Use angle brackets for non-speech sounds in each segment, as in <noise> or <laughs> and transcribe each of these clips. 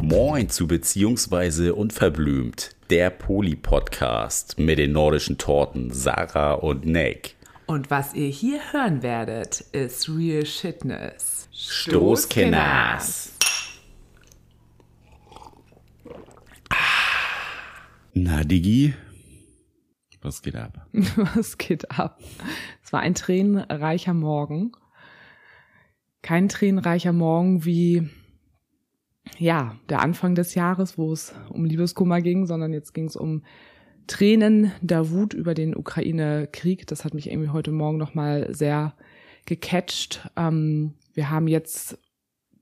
Moin zu Beziehungsweise Unverblümt, der Poli-Podcast mit den nordischen Torten Sarah und Nick. Und was ihr hier hören werdet, ist Real Shitness. Stoßkenners. Na, Digi, <laughs> was geht ab? Was geht ab? Es war ein tränenreicher Morgen. Kein tränenreicher Morgen wie, ja, der Anfang des Jahres, wo es um Liebeskummer ging, sondern jetzt ging es um Tränen der Wut über den Ukraine-Krieg. Das hat mich irgendwie heute Morgen nochmal sehr gecatcht. Ähm, wir haben jetzt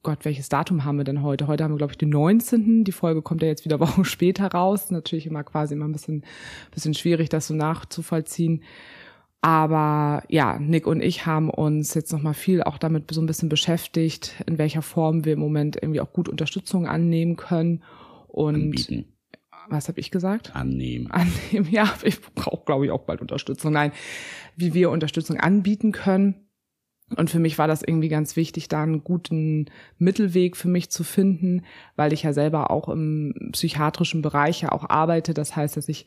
Gott, welches Datum haben wir denn heute? Heute haben wir, glaube ich, den 19. Die Folge kommt ja jetzt wieder <laughs> Wochen später raus. Natürlich immer quasi immer ein bisschen, bisschen schwierig, das so nachzuvollziehen. Aber ja, Nick und ich haben uns jetzt nochmal viel auch damit so ein bisschen beschäftigt, in welcher Form wir im Moment irgendwie auch gut Unterstützung annehmen können. Und Anbieten. was habe ich gesagt? Annehmen. Annehmen, <laughs> ja, ich brauche, glaube ich, auch bald Unterstützung. Nein, wie wir Unterstützung anbieten können. Und für mich war das irgendwie ganz wichtig, da einen guten Mittelweg für mich zu finden, weil ich ja selber auch im psychiatrischen Bereich ja auch arbeite. Das heißt, dass ich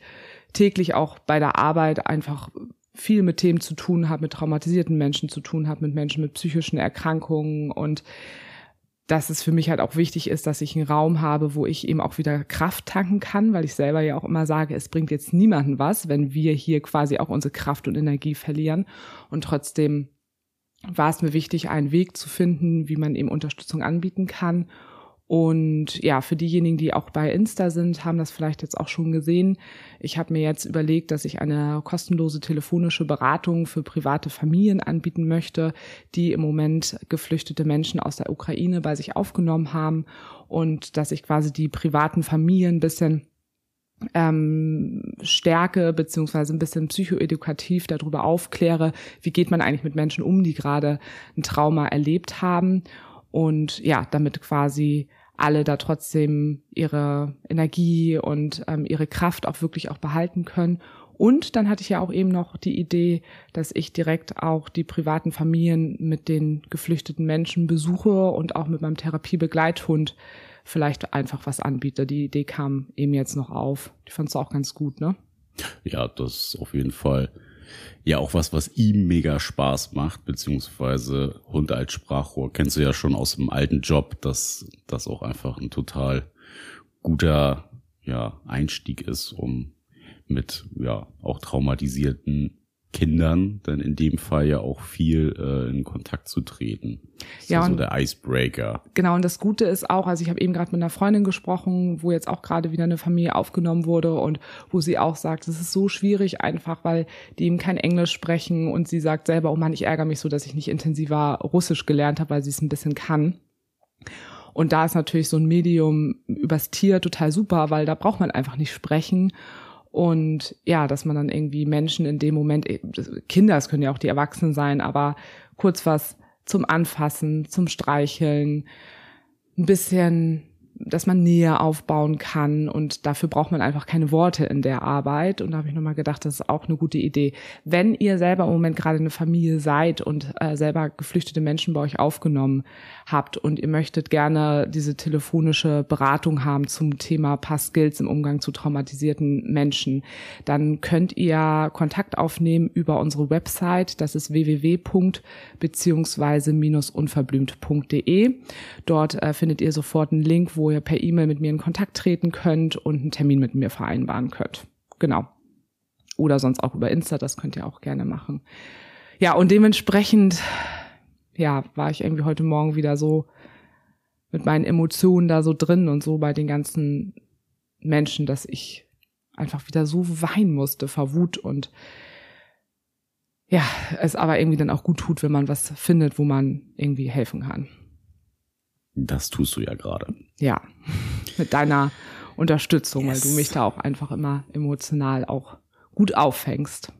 täglich auch bei der Arbeit einfach viel mit Themen zu tun habe, mit traumatisierten Menschen zu tun habe, mit Menschen mit psychischen Erkrankungen und dass es für mich halt auch wichtig ist, dass ich einen Raum habe, wo ich eben auch wieder Kraft tanken kann, weil ich selber ja auch immer sage, es bringt jetzt niemanden was, wenn wir hier quasi auch unsere Kraft und Energie verlieren und trotzdem war es mir wichtig, einen Weg zu finden, wie man eben Unterstützung anbieten kann. Und ja, für diejenigen, die auch bei Insta sind, haben das vielleicht jetzt auch schon gesehen. Ich habe mir jetzt überlegt, dass ich eine kostenlose telefonische Beratung für private Familien anbieten möchte, die im Moment geflüchtete Menschen aus der Ukraine bei sich aufgenommen haben und dass ich quasi die privaten Familien ein bisschen ähm, stärke, beziehungsweise ein bisschen psychoedukativ darüber aufkläre, wie geht man eigentlich mit Menschen um, die gerade ein Trauma erlebt haben. Und ja, damit quasi alle da trotzdem ihre Energie und ähm, ihre Kraft auch wirklich auch behalten können. Und dann hatte ich ja auch eben noch die Idee, dass ich direkt auch die privaten Familien mit den geflüchteten Menschen besuche und auch mit meinem Therapiebegleithund vielleicht einfach was anbiete. Die Idee kam eben jetzt noch auf. Die fandst du auch ganz gut, ne? Ja, das auf jeden Fall ja auch was, was ihm mega Spaß macht, beziehungsweise Hund als Sprachrohr. Kennst du ja schon aus dem alten Job, dass das auch einfach ein total guter ja, Einstieg ist, um mit ja auch traumatisierten Kindern dann in dem Fall ja auch viel äh, in Kontakt zu treten. Das ja, ist so und- der Icebreaker. Genau, und das Gute ist auch, also ich habe eben gerade mit einer Freundin gesprochen, wo jetzt auch gerade wieder eine Familie aufgenommen wurde und wo sie auch sagt, es ist so schwierig einfach, weil die eben kein Englisch sprechen und sie sagt selber, oh Mann, ich ärgere mich so, dass ich nicht intensiver Russisch gelernt habe, weil sie es ein bisschen kann. Und da ist natürlich so ein Medium übers Tier total super, weil da braucht man einfach nicht sprechen. Und ja, dass man dann irgendwie Menschen in dem Moment, das- Kinder, es können ja auch die Erwachsenen sein, aber kurz was zum Anfassen, zum Streicheln, ein bisschen, dass man Nähe aufbauen kann und dafür braucht man einfach keine Worte in der Arbeit. Und da habe ich nochmal gedacht, das ist auch eine gute Idee. Wenn ihr selber im Moment gerade eine Familie seid und äh, selber geflüchtete Menschen bei euch aufgenommen habt und ihr möchtet gerne diese telefonische Beratung haben zum Thema paar Skills im Umgang zu traumatisierten Menschen, dann könnt ihr Kontakt aufnehmen über unsere Website. Das ist www.beziehungsweise-unverblümt.de. Dort äh, findet ihr sofort einen Link, wo ihr per E-Mail mit mir in Kontakt treten könnt und einen Termin mit mir vereinbaren könnt. Genau. Oder sonst auch über Insta, das könnt ihr auch gerne machen. Ja, und dementsprechend, ja, war ich irgendwie heute Morgen wieder so mit meinen Emotionen da so drin und so bei den ganzen Menschen, dass ich einfach wieder so weinen musste vor Wut und ja, es aber irgendwie dann auch gut tut, wenn man was findet, wo man irgendwie helfen kann. Das tust du ja gerade. Ja, mit deiner Unterstützung, weil Yes. du mich da auch einfach immer emotional auch gut auffängst.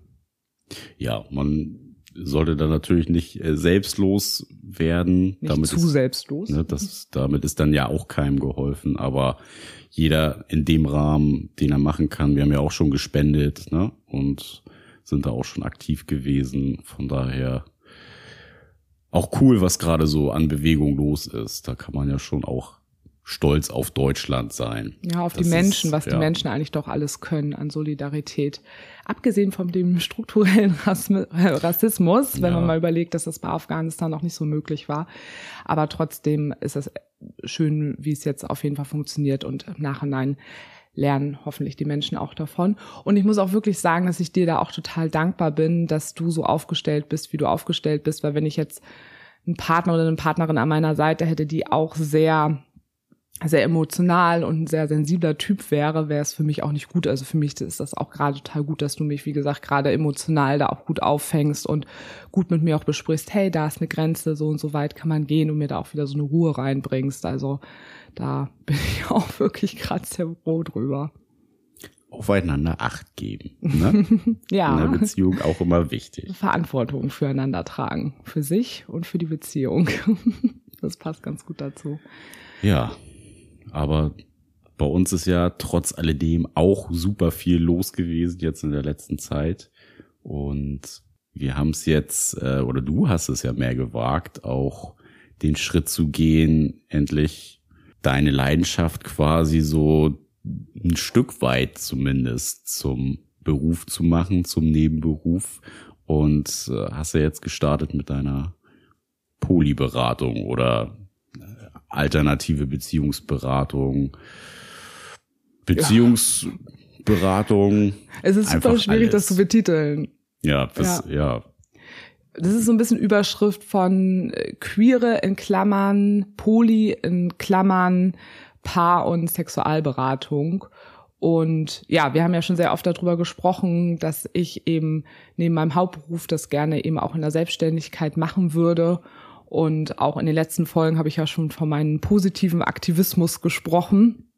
Ja, man sollte da natürlich nicht äh, selbstlos werden. Nicht damit zu ist, selbstlos. ne, das, damit ist dann ja auch keinem geholfen, aber jeder in dem Rahmen, den er machen kann, wir haben ja auch schon gespendet, ne, und sind da auch schon aktiv gewesen. Von daher auch cool, was gerade so an Bewegung los ist. Da kann man ja schon auch stolz auf Deutschland sein. Ja, auf das die Menschen, ist, was ja. die Menschen eigentlich doch alles können an Solidarität. Abgesehen von dem <laughs> strukturellen Rassismus, wenn ja. man mal überlegt, dass das bei Afghanistan noch nicht so möglich war. Aber trotzdem ist es schön, wie es jetzt auf jeden Fall funktioniert und im Nachhinein lernen hoffentlich die Menschen auch davon. Und ich muss auch wirklich sagen, dass ich dir da auch total dankbar bin, dass du so aufgestellt bist, wie du aufgestellt bist, weil wenn ich jetzt einen Partner oder eine Partnerin an meiner Seite hätte, die auch sehr sehr emotional und ein sehr sensibler Typ wäre, wäre es für mich auch nicht gut. Also für mich ist das auch gerade total gut, dass du mich, wie gesagt, gerade emotional da auch gut auffängst und gut mit mir auch besprichst, hey, da ist eine Grenze, so und so weit kann man gehen und mir da auch wieder so eine Ruhe reinbringst. Also da <laughs> bin ich auch wirklich gerade sehr froh drüber. Aufeinander Acht geben. Ne? <laughs> ja. In der Beziehung auch immer wichtig. Verantwortung füreinander tragen. Für sich und für die Beziehung. <laughs> das passt ganz gut dazu. Ja, aber bei uns ist ja trotz alledem auch super viel los gewesen jetzt in der letzten Zeit. Und wir haben es jetzt, äh, oder du hast es ja mehr gewagt, auch den Schritt zu gehen, endlich deine Leidenschaft quasi so ein Stück weit zumindest zum Beruf zu machen, zum Nebenberuf. Und äh, hast ja jetzt gestartet mit deiner Polyberatung oder alternative Beziehungsberatung, Beziehungsberatung. Es ist super schwierig, alles. das zu betiteln. Ja, das, ja. ja. Das ist so ein bisschen Überschrift von äh, queere in Klammern, Poly in Klammern, Paar- und Sexualberatung. Und ja, wir haben ja schon sehr oft darüber gesprochen, dass ich eben neben meinem Hauptberuf das gerne eben auch in der Selbstständigkeit machen würde und auch in den letzten Folgen habe ich ja schon von meinem positiven Aktivismus gesprochen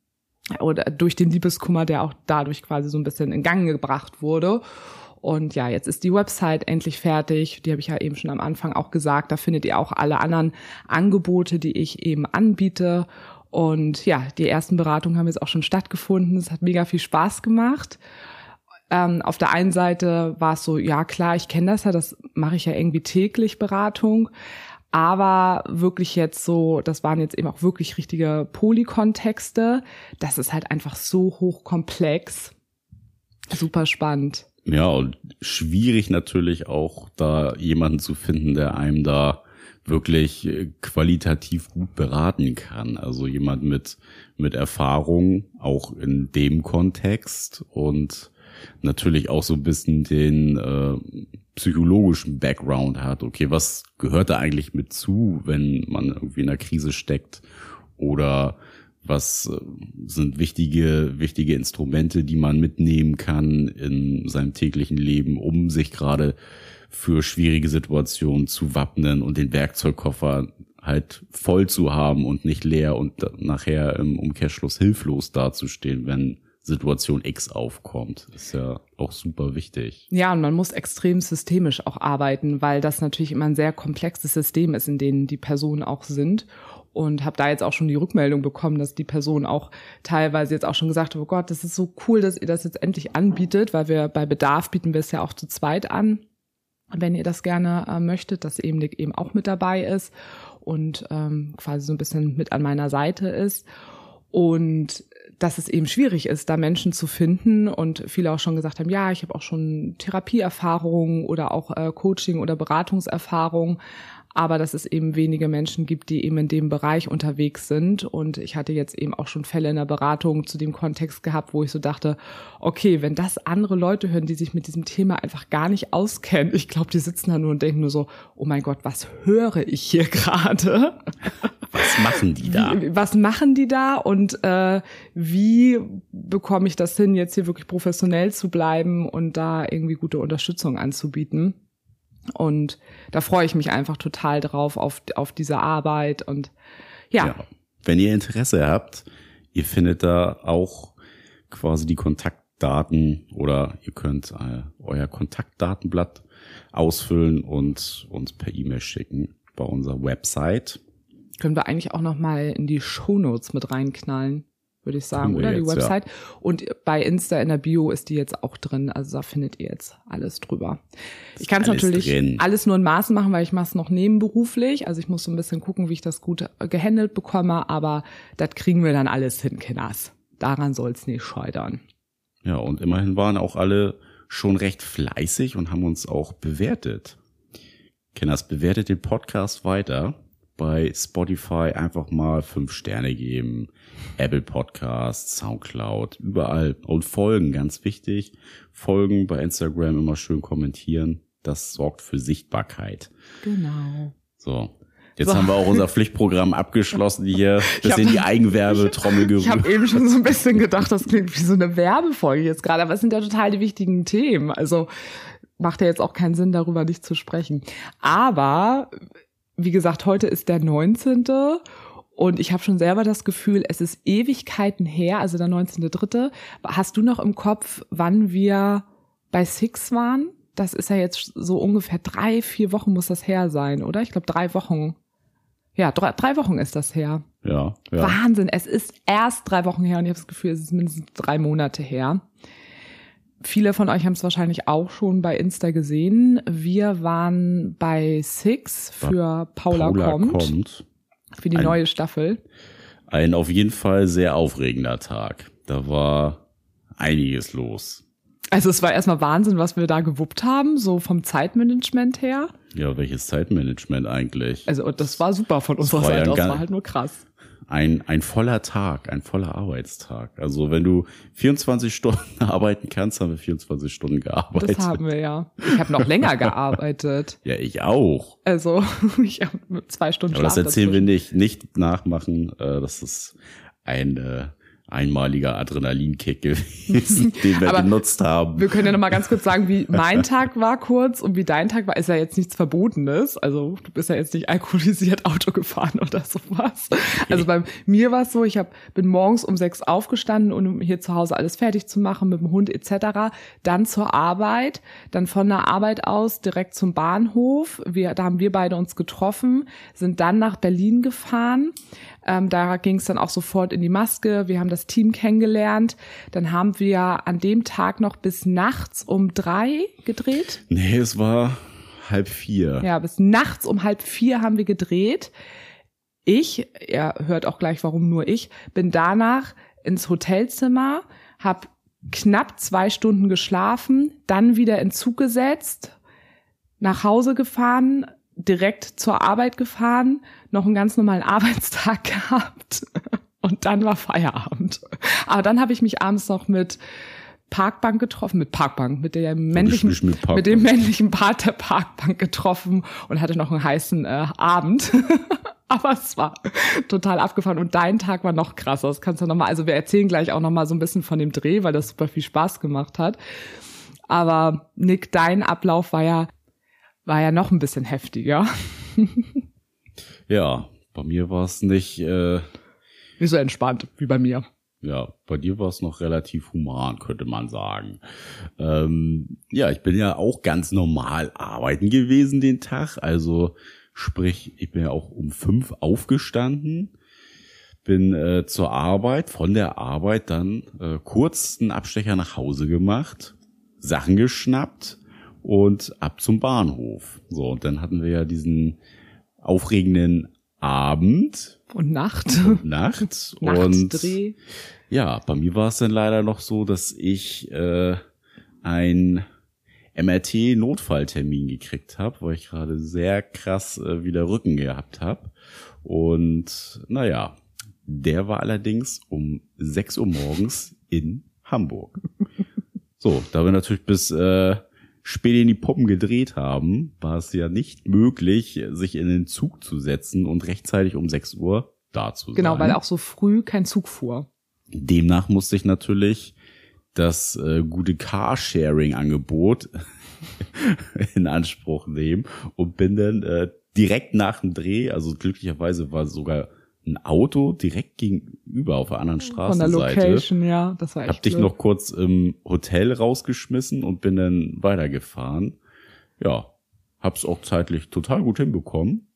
oder durch den Liebeskummer, der auch dadurch quasi so ein bisschen in Gang gebracht wurde. Und ja, jetzt ist die Website endlich fertig. Die habe ich ja eben schon am Anfang auch gesagt. Da findet ihr auch alle anderen Angebote, die ich eben anbiete. Und ja, die ersten Beratungen haben jetzt auch schon stattgefunden. Es hat mega viel Spaß gemacht. Ähm, auf der einen Seite war es so, ja klar, ich kenne das ja, das mache ich ja irgendwie täglich Beratung. Aber wirklich jetzt so, das waren jetzt eben auch wirklich richtige Polykontexte. Das ist halt einfach so hochkomplex. Super spannend. Ja, und schwierig natürlich auch, da jemanden zu finden, der einem da wirklich qualitativ gut beraten kann. Also jemand mit, mit Erfahrung, auch in dem Kontext und natürlich auch so ein bisschen den äh, psychologischen Background hat. Okay, was gehört da eigentlich mit zu, wenn man irgendwie in einer Krise steckt? Oder was äh, sind wichtige, wichtige Instrumente, die man mitnehmen kann in seinem täglichen Leben, um sich gerade für schwierige Situationen zu wappnen und den Werkzeugkoffer halt voll zu haben und nicht leer und nachher im Umkehrschluss hilflos dazustehen, wenn Situation X aufkommt. Ist ja auch super wichtig. Ja, und man muss extrem systemisch auch arbeiten, weil das natürlich immer ein sehr komplexes System ist, in dem die Personen auch sind. Und habe da jetzt auch schon die Rückmeldung bekommen, dass die Person auch teilweise jetzt auch schon gesagt hat, oh Gott, das ist so cool, dass ihr das jetzt endlich anbietet, weil wir bei Bedarf bieten wir es ja auch zu zweit an. Wenn ihr das gerne äh, möchtet, dass eben eben auch mit dabei ist und ähm, quasi so ein bisschen mit an meiner Seite ist. Und dass es eben schwierig ist, da Menschen zu finden und viele auch schon gesagt haben, ja, ich habe auch schon Therapieerfahrungen oder auch äh, Coaching oder Beratungserfahrung, aber dass es eben wenige Menschen gibt, die eben in dem Bereich unterwegs sind. Und ich hatte jetzt eben auch schon Fälle in der Beratung zu dem Kontext gehabt, wo ich so dachte, okay, wenn das andere Leute hören, die sich mit diesem Thema einfach gar nicht auskennen, ich glaube, die sitzen da nur und denken nur so, oh mein Gott, was höre ich hier <laughs> gerade? Was machen die da? Wie, was machen die da und äh, wie bekomme ich das hin, jetzt hier wirklich professionell zu bleiben und da irgendwie gute Unterstützung anzubieten? Und da freue ich mich einfach total drauf, auf, auf diese Arbeit und ja. ja. Wenn ihr Interesse habt, ihr findet da auch quasi die Kontaktdaten oder ihr könnt äh, euer Kontaktdatenblatt ausfüllen und uns per E-Mail schicken bei unserer Website. Können wir eigentlich auch noch mal in die Shownotes mit reinknallen? würde ich sagen, oder? die jetzt, ja. Website. Und bei Insta in der Bio ist die jetzt auch drin. Also da findet ihr jetzt alles drüber. Ich kann es natürlich drin. alles nur in Maßen machen, weil ich mache es noch nebenberuflich. Also ich muss so ein bisschen gucken, wie ich das gut äh, gehandelt bekomme. Aber das kriegen wir dann alles hin, Kinders. Daran soll es nicht scheitern. Ja, und immerhin waren auch alle schon recht fleißig und haben uns auch bewertet. Kenners, bewertet den Podcast weiter. Bei Spotify einfach mal fünf Sterne geben. Apple Podcasts, Soundcloud, überall. Und folgen, ganz wichtig. Folgen bei Instagram immer schön kommentieren. Das sorgt für Sichtbarkeit. Genau. So. Jetzt So. haben wir auch unser <laughs> Pflichtprogramm abgeschlossen hier. Bis hab- die <laughs> Eigenwerbetrommel Ich habe gerührt. eben schon so ein bisschen gedacht, das klingt wie so eine Werbefolge jetzt gerade, aber es sind ja total die wichtigen Themen. Also macht ja jetzt auch keinen Sinn, darüber nicht zu sprechen. Aber wie gesagt, heute ist der 19. Und ich habe schon selber das Gefühl, es ist Ewigkeiten her, also der 19.3. Hast du noch im Kopf, wann wir bei Six waren? Das ist ja jetzt so ungefähr drei, vier Wochen muss das her sein, oder? Ich glaube drei Wochen. Ja, drei, drei Wochen ist das her. Ja, ja. Wahnsinn, es ist erst drei Wochen her und ich habe das Gefühl, es ist mindestens drei Monate her. Viele von euch haben es wahrscheinlich auch schon bei Insta gesehen. Wir waren bei Six für Paula, kommt, kommt. für die Ein- neue Staffel. Ein auf jeden Fall sehr aufregender Tag. Da war einiges los. Also es war erstmal Wahnsinn, was wir da gewuppt haben, so vom Zeitmanagement her. Ja, welches Zeitmanagement eigentlich? Also das war super von unserer ja Seite ein aus, war halt nur krass. Ein, ein voller Tag, ein voller Arbeitstag. Also wenn du 24 Stunden <laughs> arbeiten kannst, haben wir 24 Stunden gearbeitet. Das haben wir ja. Ich habe noch länger <laughs> gearbeitet. ja, ich auch. Also <laughs> ich habe zwei Stunden Aber das Schlaf erzählen wir dazwischen. nicht, nicht nachmachen. Äh, Das ist ein äh, einmaliger Adrenalinkick gewesen, <laughs> den wir genutzt haben. Wir können ja noch mal ganz kurz sagen, wie mein Tag war kurz und wie dein Tag war. Ist ja jetzt nichts Verbotenes. Also du bist ja jetzt nicht alkoholisiert Auto gefahren oder sowas. Also bei mir war es so, ich hab, bin morgens um sechs aufgestanden, um hier zu Hause alles fertig zu machen mit dem Hund etc. Dann zur Arbeit, dann von der Arbeit aus direkt zum Bahnhof. Wir, da haben wir beide uns getroffen, sind dann nach Berlin gefahren. Ähm, da ging es dann auch sofort in die Maske. Wir haben das Team kennengelernt. Dann haben wir an dem Tag noch bis nachts um drei gedreht. Nee, es war halb vier. Ja, bis nachts um halb vier haben wir gedreht. Ich, ihr hört auch gleich, warum nur ich, bin danach ins Hotelzimmer, habe knapp zwei Stunden geschlafen, dann wieder in Zug gesetzt, nach Hause gefahren, direkt zur Arbeit gefahren, noch einen ganz normalen <laughs> Arbeitstag gehabt und dann war Feierabend. Aber dann habe ich mich abends noch mit Parkbank getroffen, mit Parkbank, mit der männlichen, mit mit dem männlichen Part der Parkbank getroffen und hatte noch einen heißen äh, Abend. <laughs> Aber es war total abgefahren und dein Tag war noch krasser. Das kannst du noch mal, also wir erzählen gleich auch noch mal so ein bisschen von dem Dreh, weil das super viel Spaß gemacht hat. Aber Nick, dein Ablauf war ja war ja noch ein bisschen heftiger. <laughs> Ja, bei mir war es nicht, äh, Nicht so entspannt wie bei mir. ja, bei dir war es noch relativ human, könnte man sagen. Ähm, ja, ich bin ja auch ganz normal arbeiten gewesen den Tag. Also sprich, ich bin ja auch um fünf aufgestanden, bin äh, zur Arbeit, von der Arbeit dann äh, kurz einen Abstecher nach Hause gemacht, Sachen geschnappt und ab zum Bahnhof. So, und dann hatten wir ja diesen aufregenden Abend Und Nacht. und Nacht. <laughs> und Nachtdreh. ja, bei mir war es dann leider noch so, dass ich äh, ein MRT-Notfalltermin gekriegt habe, weil ich gerade sehr krass äh, wieder Rücken gehabt habe. Und naja, der war allerdings um 6 Uhr morgens in Hamburg. So, da wir natürlich bis äh, spät in die Puppen gedreht haben, war es ja nicht möglich, sich in den Zug zu setzen und rechtzeitig um 6 Uhr da zu sein. Genau, weil auch so früh kein Zug fuhr. Demnach musste ich natürlich das äh, gute Carsharing-Angebot <laughs> in Anspruch nehmen und bin dann äh, direkt nach dem Dreh, also glücklicherweise war sogar ein Auto direkt gegenüber auf der anderen Von der Straßenseite. Location, ja. Das war echt Hab dich blöd. noch kurz im Hotel rausgeschmissen und bin dann weitergefahren. Ja, hab's auch zeitlich total gut hinbekommen,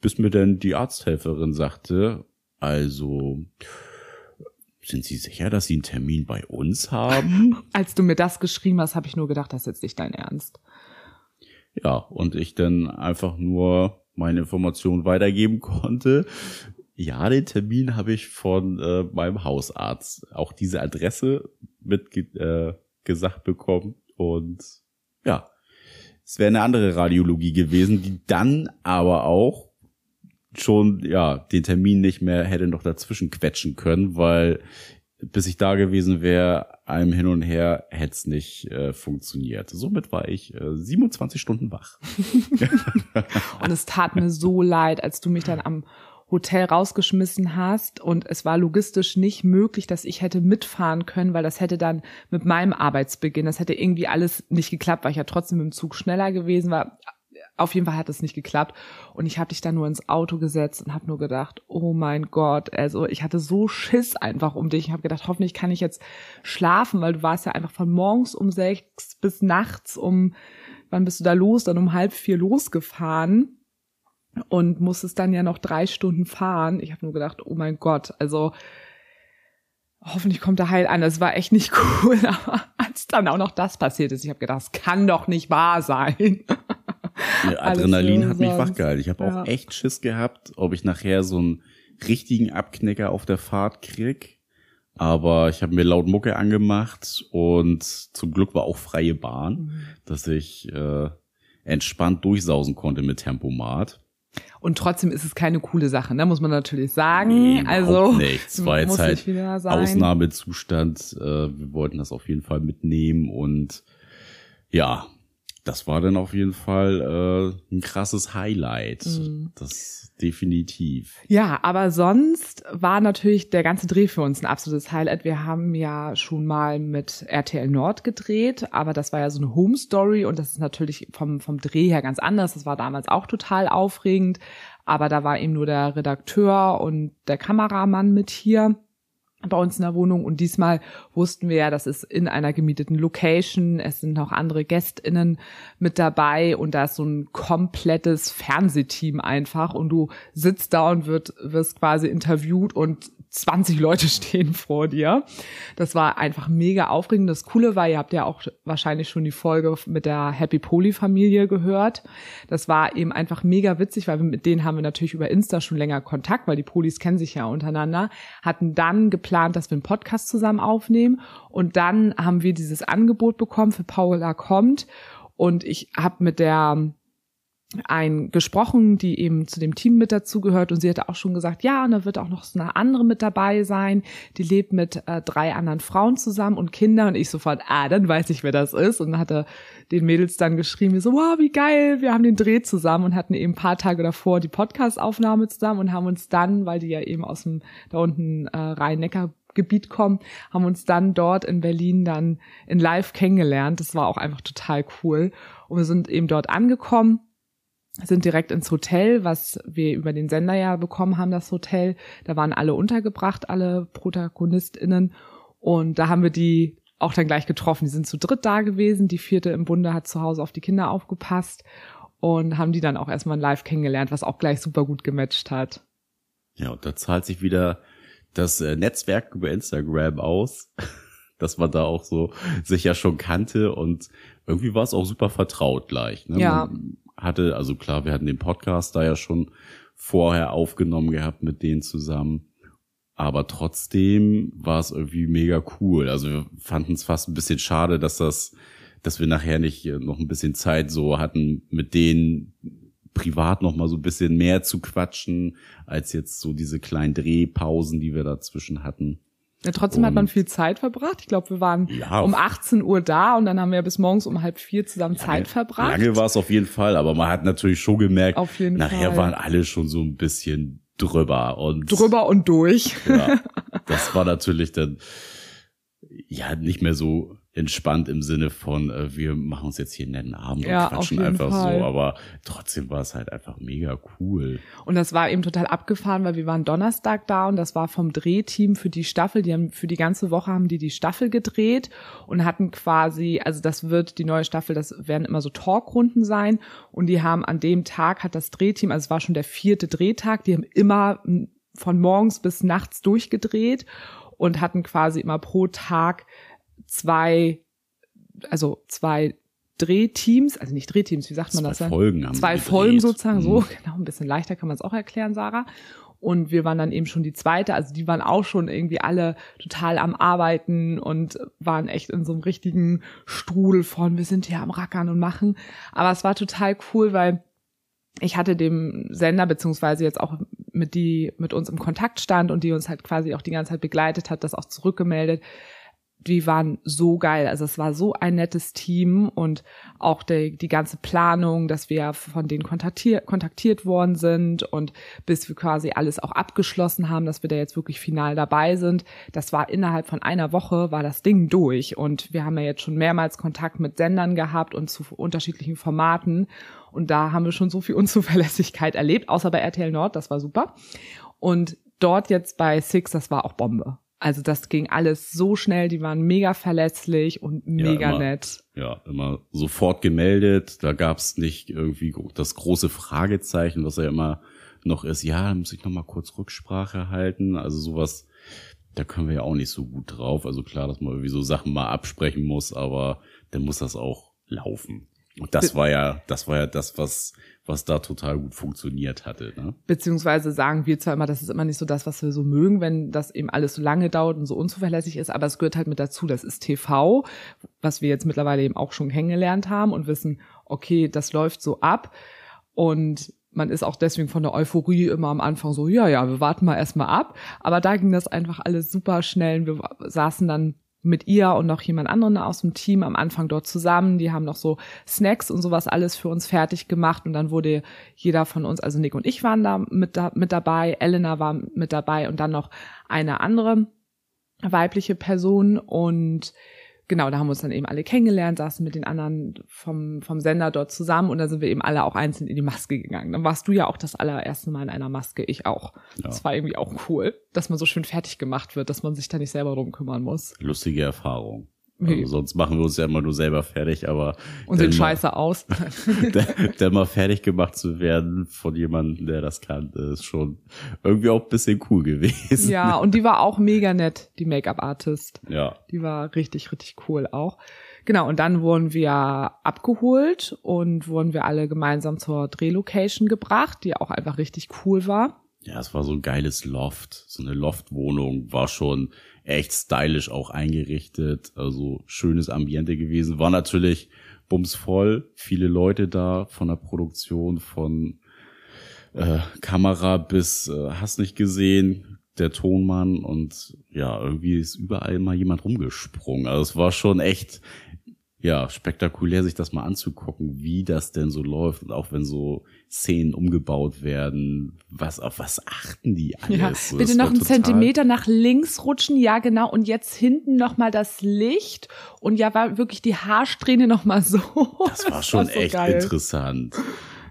bis mir dann die Arzthelferin sagte, also sind Sie sicher, dass Sie einen Termin bei uns haben? <laughs> Als du mir das geschrieben hast, habe ich nur gedacht, das ist jetzt nicht dein Ernst. Ja, und ich dann einfach nur meine Informationen weitergeben konnte. Ja, den Termin habe ich von äh, meinem Hausarzt. Auch diese Adresse mit äh, gesagt bekommen. Und ja, es wäre eine andere Radiologie gewesen, die dann aber auch schon ja den Termin nicht mehr hätte noch dazwischen quetschen können, weil bis ich da gewesen wäre, einem hin und her hätte es nicht äh, funktioniert. Somit war ich äh, 27 Stunden wach. <laughs> und es tat mir so leid, als du mich dann am Hotel rausgeschmissen hast und es war logistisch nicht möglich, dass ich hätte mitfahren können, weil das hätte dann mit meinem Arbeitsbeginn, das hätte irgendwie alles nicht geklappt, weil ich ja trotzdem im Zug schneller gewesen war. Auf jeden Fall hat es nicht geklappt und ich habe dich dann nur ins Auto gesetzt und habe nur gedacht, oh mein Gott, also ich hatte so Schiss einfach um dich. Ich habe gedacht, hoffentlich kann ich jetzt schlafen, weil du warst ja einfach von morgens um sechs bis nachts um, wann bist du da los? Dann um halb vier losgefahren und musstest dann ja noch drei Stunden fahren. Ich habe nur gedacht, oh mein Gott, also hoffentlich kommt er heil an. Das war echt nicht <laughs> cool, aber als dann auch noch das passiert ist, ich habe gedacht, das kann doch nicht wahr sein. <laughs> Ja, Adrenalin hat mich wachgehalten. Ich habe ja. auch echt Schiss gehabt, ob ich nachher so einen richtigen Abknicker auf der Fahrt krieg. Aber ich habe mir laut Mucke angemacht und zum Glück war auch freie Bahn, mhm. dass ich äh, entspannt durchsausen konnte mit Tempomat. Und trotzdem ist es keine coole Sache, ne? muss man natürlich sagen. Nee, also nichts. War jetzt halt Ausnahmezustand. Äh, wir wollten das auf jeden Fall mitnehmen und ja, das war dann auf jeden Fall äh, ein krasses Highlight. Mhm. Das definitiv. Ja, aber sonst war natürlich der ganze Dreh für uns ein absolutes Highlight. Wir haben ja schon mal mit RTL Nord gedreht, aber das war ja so eine Home Story und das ist natürlich vom, vom Dreh her ganz anders. Das war damals auch total aufregend, aber da war eben nur der Redakteur und der Kameramann mit hier bei uns in der Wohnung. Und diesmal wussten wir ja, das ist in einer gemieteten Location, es sind noch andere GästInnen mit dabei und da ist so ein komplettes Fernsehteam einfach. Und du sitzt da und wird, wirst quasi interviewt und 20 Leute <laughs> stehen vor dir. Das war einfach mega aufregend. Das Coole war, ihr habt ja auch wahrscheinlich schon die Folge mit der Happy Poly Familie gehört. Das war eben einfach mega witzig, weil wir mit denen haben wir natürlich über Insta schon länger Kontakt, weil die Polis kennen sich ja untereinander, hatten dann geplant, dass wir einen Podcast zusammen aufnehmen und dann haben wir dieses Angebot bekommen für Paula kommt und ich habe mit der ein gesprochen, die eben zu dem Team mit dazugehört. Und sie hatte auch schon gesagt, ja, und da wird auch noch so eine andere mit dabei sein, die lebt mit äh, drei anderen Frauen zusammen und Kindern und ich sofort, ah, dann weiß ich, wer das ist. Und hatte den Mädels dann geschrieben, so, wow, wie geil, wir haben den Dreh zusammen und hatten eben ein paar Tage davor die Podcast-Aufnahme zusammen und haben uns dann, weil die ja eben aus dem da unten äh, Rhein-Neckar Gebiet kommen, haben uns dann dort in Berlin dann in Live kennengelernt. Das war auch einfach total cool. Und wir sind eben dort angekommen sind direkt ins Hotel, was wir über den Sender ja bekommen haben, das Hotel. Da waren alle untergebracht, alle ProtagonistInnen. Und da haben wir die auch dann gleich getroffen. Die sind zu dritt da gewesen. Die vierte im Bunde hat zu Hause auf die Kinder aufgepasst und haben die dann auch erstmal live kennengelernt, was auch gleich super gut gematcht hat. Ja, und da zahlt sich wieder das äh, Netzwerk über Instagram aus, <laughs> dass man da auch so sich ja schon kannte und irgendwie war es auch super vertraut gleich. Ne? Ja. Man, hatte, also klar, wir hatten den Podcast da ja schon vorher aufgenommen gehabt mit denen zusammen. Aber trotzdem war es irgendwie mega cool. Also wir fanden es fast ein bisschen schade, dass das, dass wir nachher nicht noch ein bisschen Zeit so hatten, mit denen privat noch mal so ein bisschen mehr zu quatschen, als jetzt so diese kleinen Drehpausen, die wir dazwischen hatten. Ja, trotzdem und hat man viel Zeit verbracht. Ich glaube, wir waren ja, um 18 Uhr da und dann haben wir bis morgens um halb vier zusammen lange, Zeit verbracht. Lange war es auf jeden Fall, aber man hat natürlich schon gemerkt, auf jeden nachher Fall. waren alle schon so ein bisschen drüber und drüber und durch. Ja, <laughs> das war natürlich dann ja nicht mehr so entspannt im Sinne von, äh, wir machen uns jetzt hier einen netten Abend ja, und quatschen einfach Fall. so, aber trotzdem war es halt einfach mega cool. Und das war eben total abgefahren, weil wir waren Donnerstag da und das war vom Drehteam für die Staffel, die haben für die ganze Woche haben die die Staffel gedreht und hatten quasi, also das wird die neue Staffel, das werden immer so Talkrunden sein und die haben an dem Tag hat das Drehteam, also es war schon der vierte Drehtag, die haben immer von morgens bis nachts durchgedreht und hatten quasi immer pro Tag zwei, also zwei Drehteams, also nicht Drehteams, wie sagt man Zwei das? Folgen haben Zwei Folgen gedreht. sozusagen, Mhm. so, genau, ein bisschen leichter kann man es auch erklären, Sarah. Und wir waren dann eben schon die zweite, also die waren auch schon irgendwie alle total am Arbeiten und waren echt in so einem richtigen Strudel von, wir sind hier am Rackern und machen. Aber es war total cool, weil ich hatte dem Sender beziehungsweise jetzt auch mit die mit uns im Kontakt stand und die uns halt quasi auch die ganze Zeit begleitet hat, das auch zurückgemeldet. Die waren so geil. Also es war so ein nettes Team und auch die, die ganze Planung, dass wir von denen kontaktiert, kontaktiert worden sind und bis wir quasi alles auch abgeschlossen haben, dass wir da jetzt wirklich final dabei sind. Das war innerhalb von einer Woche war das Ding durch und wir haben ja jetzt schon mehrmals Kontakt mit Sendern gehabt und zu unterschiedlichen Formaten und da haben wir schon so viel Unzuverlässigkeit erlebt, außer bei RTL Nord, das war super. Und dort jetzt bei Six, das war auch Bombe. Also das ging alles so schnell, die waren mega verlässlich und mega immer. nett. Ja, immer sofort gemeldet. Da gab's nicht irgendwie das große Fragezeichen, was ja immer noch ist. Ja, da muss ich noch mal kurz Rücksprache halten. Also sowas, da können wir ja auch nicht so gut drauf. Also klar, dass man irgendwie so Sachen mal absprechen muss, aber dann muss das auch laufen. Und das war ja, das war ja das, was, was da total gut funktioniert hatte. Ne? Beziehungsweise sagen wir zwar immer, das ist immer nicht so das, was wir so mögen, wenn das eben alles so lange dauert und so unzuverlässig ist, aber es gehört halt mit dazu. Das ist TV, was wir jetzt mittlerweile eben auch schon kennengelernt haben und wissen, okay, das läuft so ab. Und man ist auch deswegen von der Euphorie immer am Anfang so, ja, ja, wir warten mal erstmal ab. Aber da ging das einfach alles super schnell. Wir saßen dann mit ihr und noch jemand anderen aus dem Team am Anfang dort zusammen. Die haben noch so Snacks und sowas alles für uns fertig gemacht und dann wurde jeder von uns, also Nick und ich waren da mit, da, mit dabei, Elena war mit dabei und dann noch eine andere weibliche Person und genau, da haben wir uns dann eben alle kennengelernt, saßen mit den anderen vom, vom Sender dort zusammen und da sind wir eben alle auch einzeln in die Maske gegangen. Dann warst du ja auch das allererste Mal in einer Maske, ich auch. Ja. Das war irgendwie auch cool, dass man so schön fertig gemacht wird, dass man sich da nicht selber drum kümmern muss. Lustige Erfahrung. Nee. Also sonst machen wir uns ja immer nur selber fertig, aber Und mal- scheiße aus. <laughs> dann mal fertig gemacht zu werden von jemandem, der das kann, ist schon irgendwie auch ein bisschen cool gewesen. ja, und die war auch mega nett, die Make-up-Artist. Ja, Die war richtig, richtig cool auch. Genau, und dann wurden wir abgeholt und wurden wir alle gemeinsam zur Drehlocation gebracht, die auch einfach richtig cool war. ja, es war so ein geiles Loft, so eine Loftwohnung, war schon echt stylisch auch eingerichtet, also schönes Ambiente gewesen, war natürlich bumsvoll, viele Leute da von der Produktion, von äh, Kamera bis äh, hast nicht gesehen, der Tonmann und ja, irgendwie ist überall mal jemand rumgesprungen. Also es war schon echt ja, spektakulär, sich das mal anzugucken, wie das denn so läuft und auch wenn so Szenen umgebaut werden, was auf was achten die alles? Ja, So, bitte das noch war einen Zentimeter nach links rutschen, ja genau. Und jetzt hinten noch mal das Licht und ja war wirklich die Haarsträhne noch mal so. Das war schon so echt geil. interessant.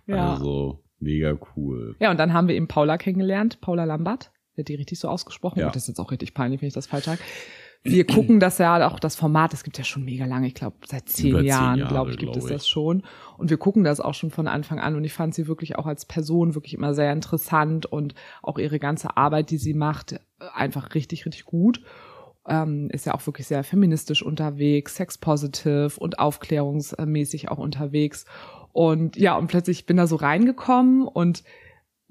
Ja. Also mega cool. Ja, und dann haben wir eben Paula kennengelernt, Paula Lambert. Wird die richtig so ausgesprochen? Ja. Oh, das ist jetzt auch richtig peinlich, wenn ich das falsch sage. Wir gucken das ja auch, das Format, das gibt ja schon mega lange, ich glaube seit zehn Über Jahren, Jahre, glaube ich, gibt es glaub ich. das schon. Und wir gucken das auch schon von Anfang an und ich fand sie wirklich auch als Person wirklich immer sehr interessant und auch ihre ganze Arbeit, die sie macht, einfach richtig, richtig gut. Ähm, ist ja auch wirklich sehr feministisch unterwegs, sex-positive und aufklärungsmäßig auch unterwegs. Und ja, und plötzlich bin da so reingekommen und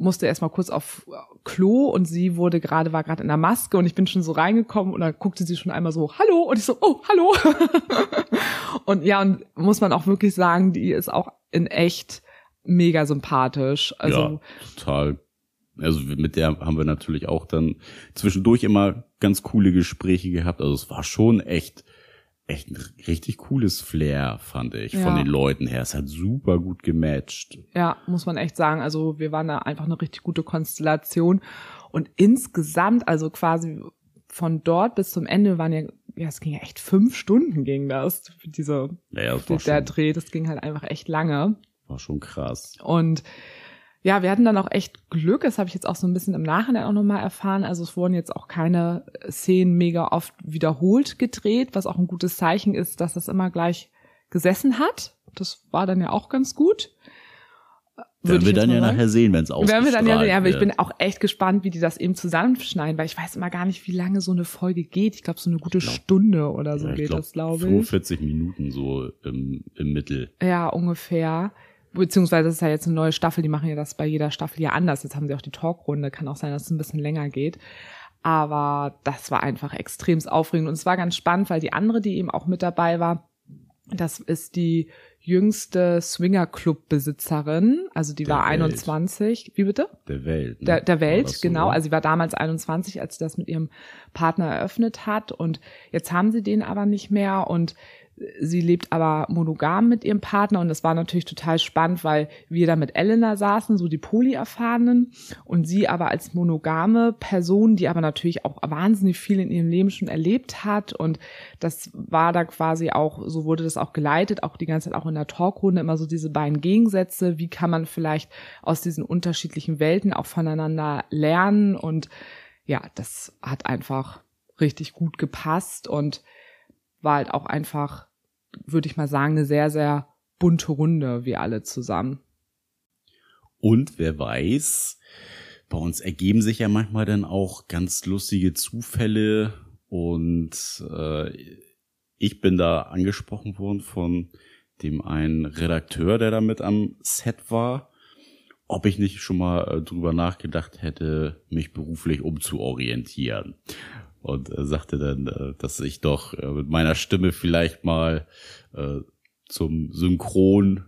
musste erstmal kurz auf Klo und sie wurde gerade, war gerade in der Maske und ich bin schon so reingekommen und dann guckte sie schon einmal so, hallo, und ich so, oh, hallo. <laughs> und ja, und muss man auch wirklich sagen, die ist auch in echt mega sympathisch. Also, ja, total. Also mit der haben wir natürlich auch dann zwischendurch immer ganz coole Gespräche gehabt. Also es war schon echt, echt ein richtig cooles Flair, fand ich, von Ja. den Leuten her. Es hat super gut gematcht. Ja, muss man echt sagen. Also wir waren da einfach eine richtig gute Konstellation. Und insgesamt, also quasi von dort bis zum Ende waren ja, ja, es ging ja echt fünf Stunden ging das, für diese, Naja, das der, schon, Dreh, das ging halt einfach echt lange. war schon krass. Und ja, wir hatten dann auch echt Glück, das habe ich jetzt auch so ein bisschen im Nachhinein auch nochmal erfahren. Also es wurden jetzt auch keine Szenen mega oft wiederholt gedreht, was auch ein gutes Zeichen ist, dass das immer gleich gesessen hat. Das war dann ja auch ganz gut. Werden wir dann ja sagen. nachher sehen, wenn es ausgestrahlt Werden wir dann ja sehen, aber ich bin auch echt gespannt, wie die das eben zusammenschneiden, weil ich weiß immer gar nicht, wie lange so eine Folge geht. Ich glaube, so eine gute Stunde oder so ja, geht glaub, das, glaube ich. 45 Minuten so im, im Mittel. Ja, ungefähr. Beziehungsweise es ist ja jetzt eine neue Staffel, die machen ja das bei jeder Staffel ja anders. Jetzt haben sie auch die Talkrunde, kann auch sein, dass es ein bisschen länger geht. Aber das war einfach extremst aufregend und es war ganz spannend, weil die andere, die eben auch mit dabei war, das ist die jüngste Swinger-Club-Besitzerin. Also die Der war Welt. 21. Wie bitte? Der Welt. Ne? Der, der Welt, so, genau. Also sie war damals 21, als sie das mit ihrem Partner eröffnet hat. Und jetzt haben sie den aber nicht mehr. Und sie lebt aber monogam mit ihrem Partner. Und das war natürlich total spannend, weil wir da mit Elena saßen, so die Poly-Erfahrenen. Und sie aber als monogame Person, die aber natürlich auch wahnsinnig viel in ihrem Leben schon erlebt hat. Und das war da quasi auch, so wurde das auch geleitet, auch die ganze Zeit auch in der Talkrunde immer so diese beiden Gegensätze. Wie kann man vielleicht aus diesen unterschiedlichen Welten auch voneinander lernen? Und ja, das hat einfach richtig gut gepasst und war halt auch einfach, würde ich mal sagen, eine sehr, sehr bunte Runde, wir alle zusammen. Und wer weiß, bei uns ergeben sich ja manchmal dann auch ganz lustige Zufälle und äh, ich bin da angesprochen worden von dem einen Redakteur, der da mit am Set war, ob ich nicht schon mal äh, drüber nachgedacht hätte, mich beruflich umzuorientieren. Und äh, sagte dann, äh, dass ich doch äh, mit meiner Stimme vielleicht mal äh, zum Synchron,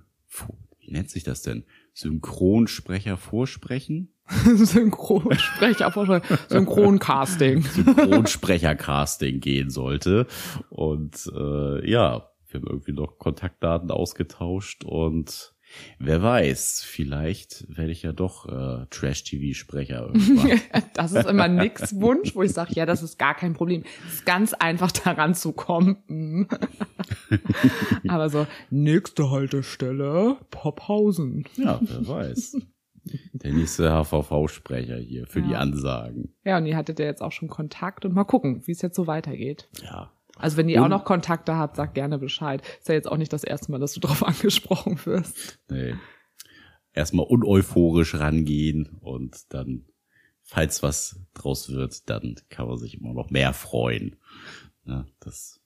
wie nennt sich das denn? Synchronsprecher vorsprechen? <laughs> Synchronsprecher, Vorschlag, Synchroncasting. <laughs> Synchronsprecher-Casting gehen sollte. Und äh, ja, wir haben irgendwie noch Kontaktdaten ausgetauscht und wer weiß, vielleicht werde ich ja doch äh, Trash-TV-Sprecher irgendwann. <laughs> Das ist immer nix Wunsch, wo ich sage, ja, das ist gar kein Problem. Es ist ganz einfach <laughs> daran zu kommen. Mm. <laughs> Aber so, nächste Haltestelle, Pophausen. ja, wer weiß. Der nächste HVV-Sprecher hier für die Ja. Ansagen. Ja, und ihr hattet ja jetzt auch schon Kontakt und mal gucken, wie es jetzt so weitergeht. Ja. Also wenn ihr auch noch Kontakte habt, sagt gerne Bescheid. Ist ja jetzt auch nicht das erste Mal, dass du <laughs> drauf angesprochen wirst. Nee. Erstmal uneuphorisch rangehen und dann, falls was draus wird, dann kann man sich immer noch mehr freuen. Ja, das,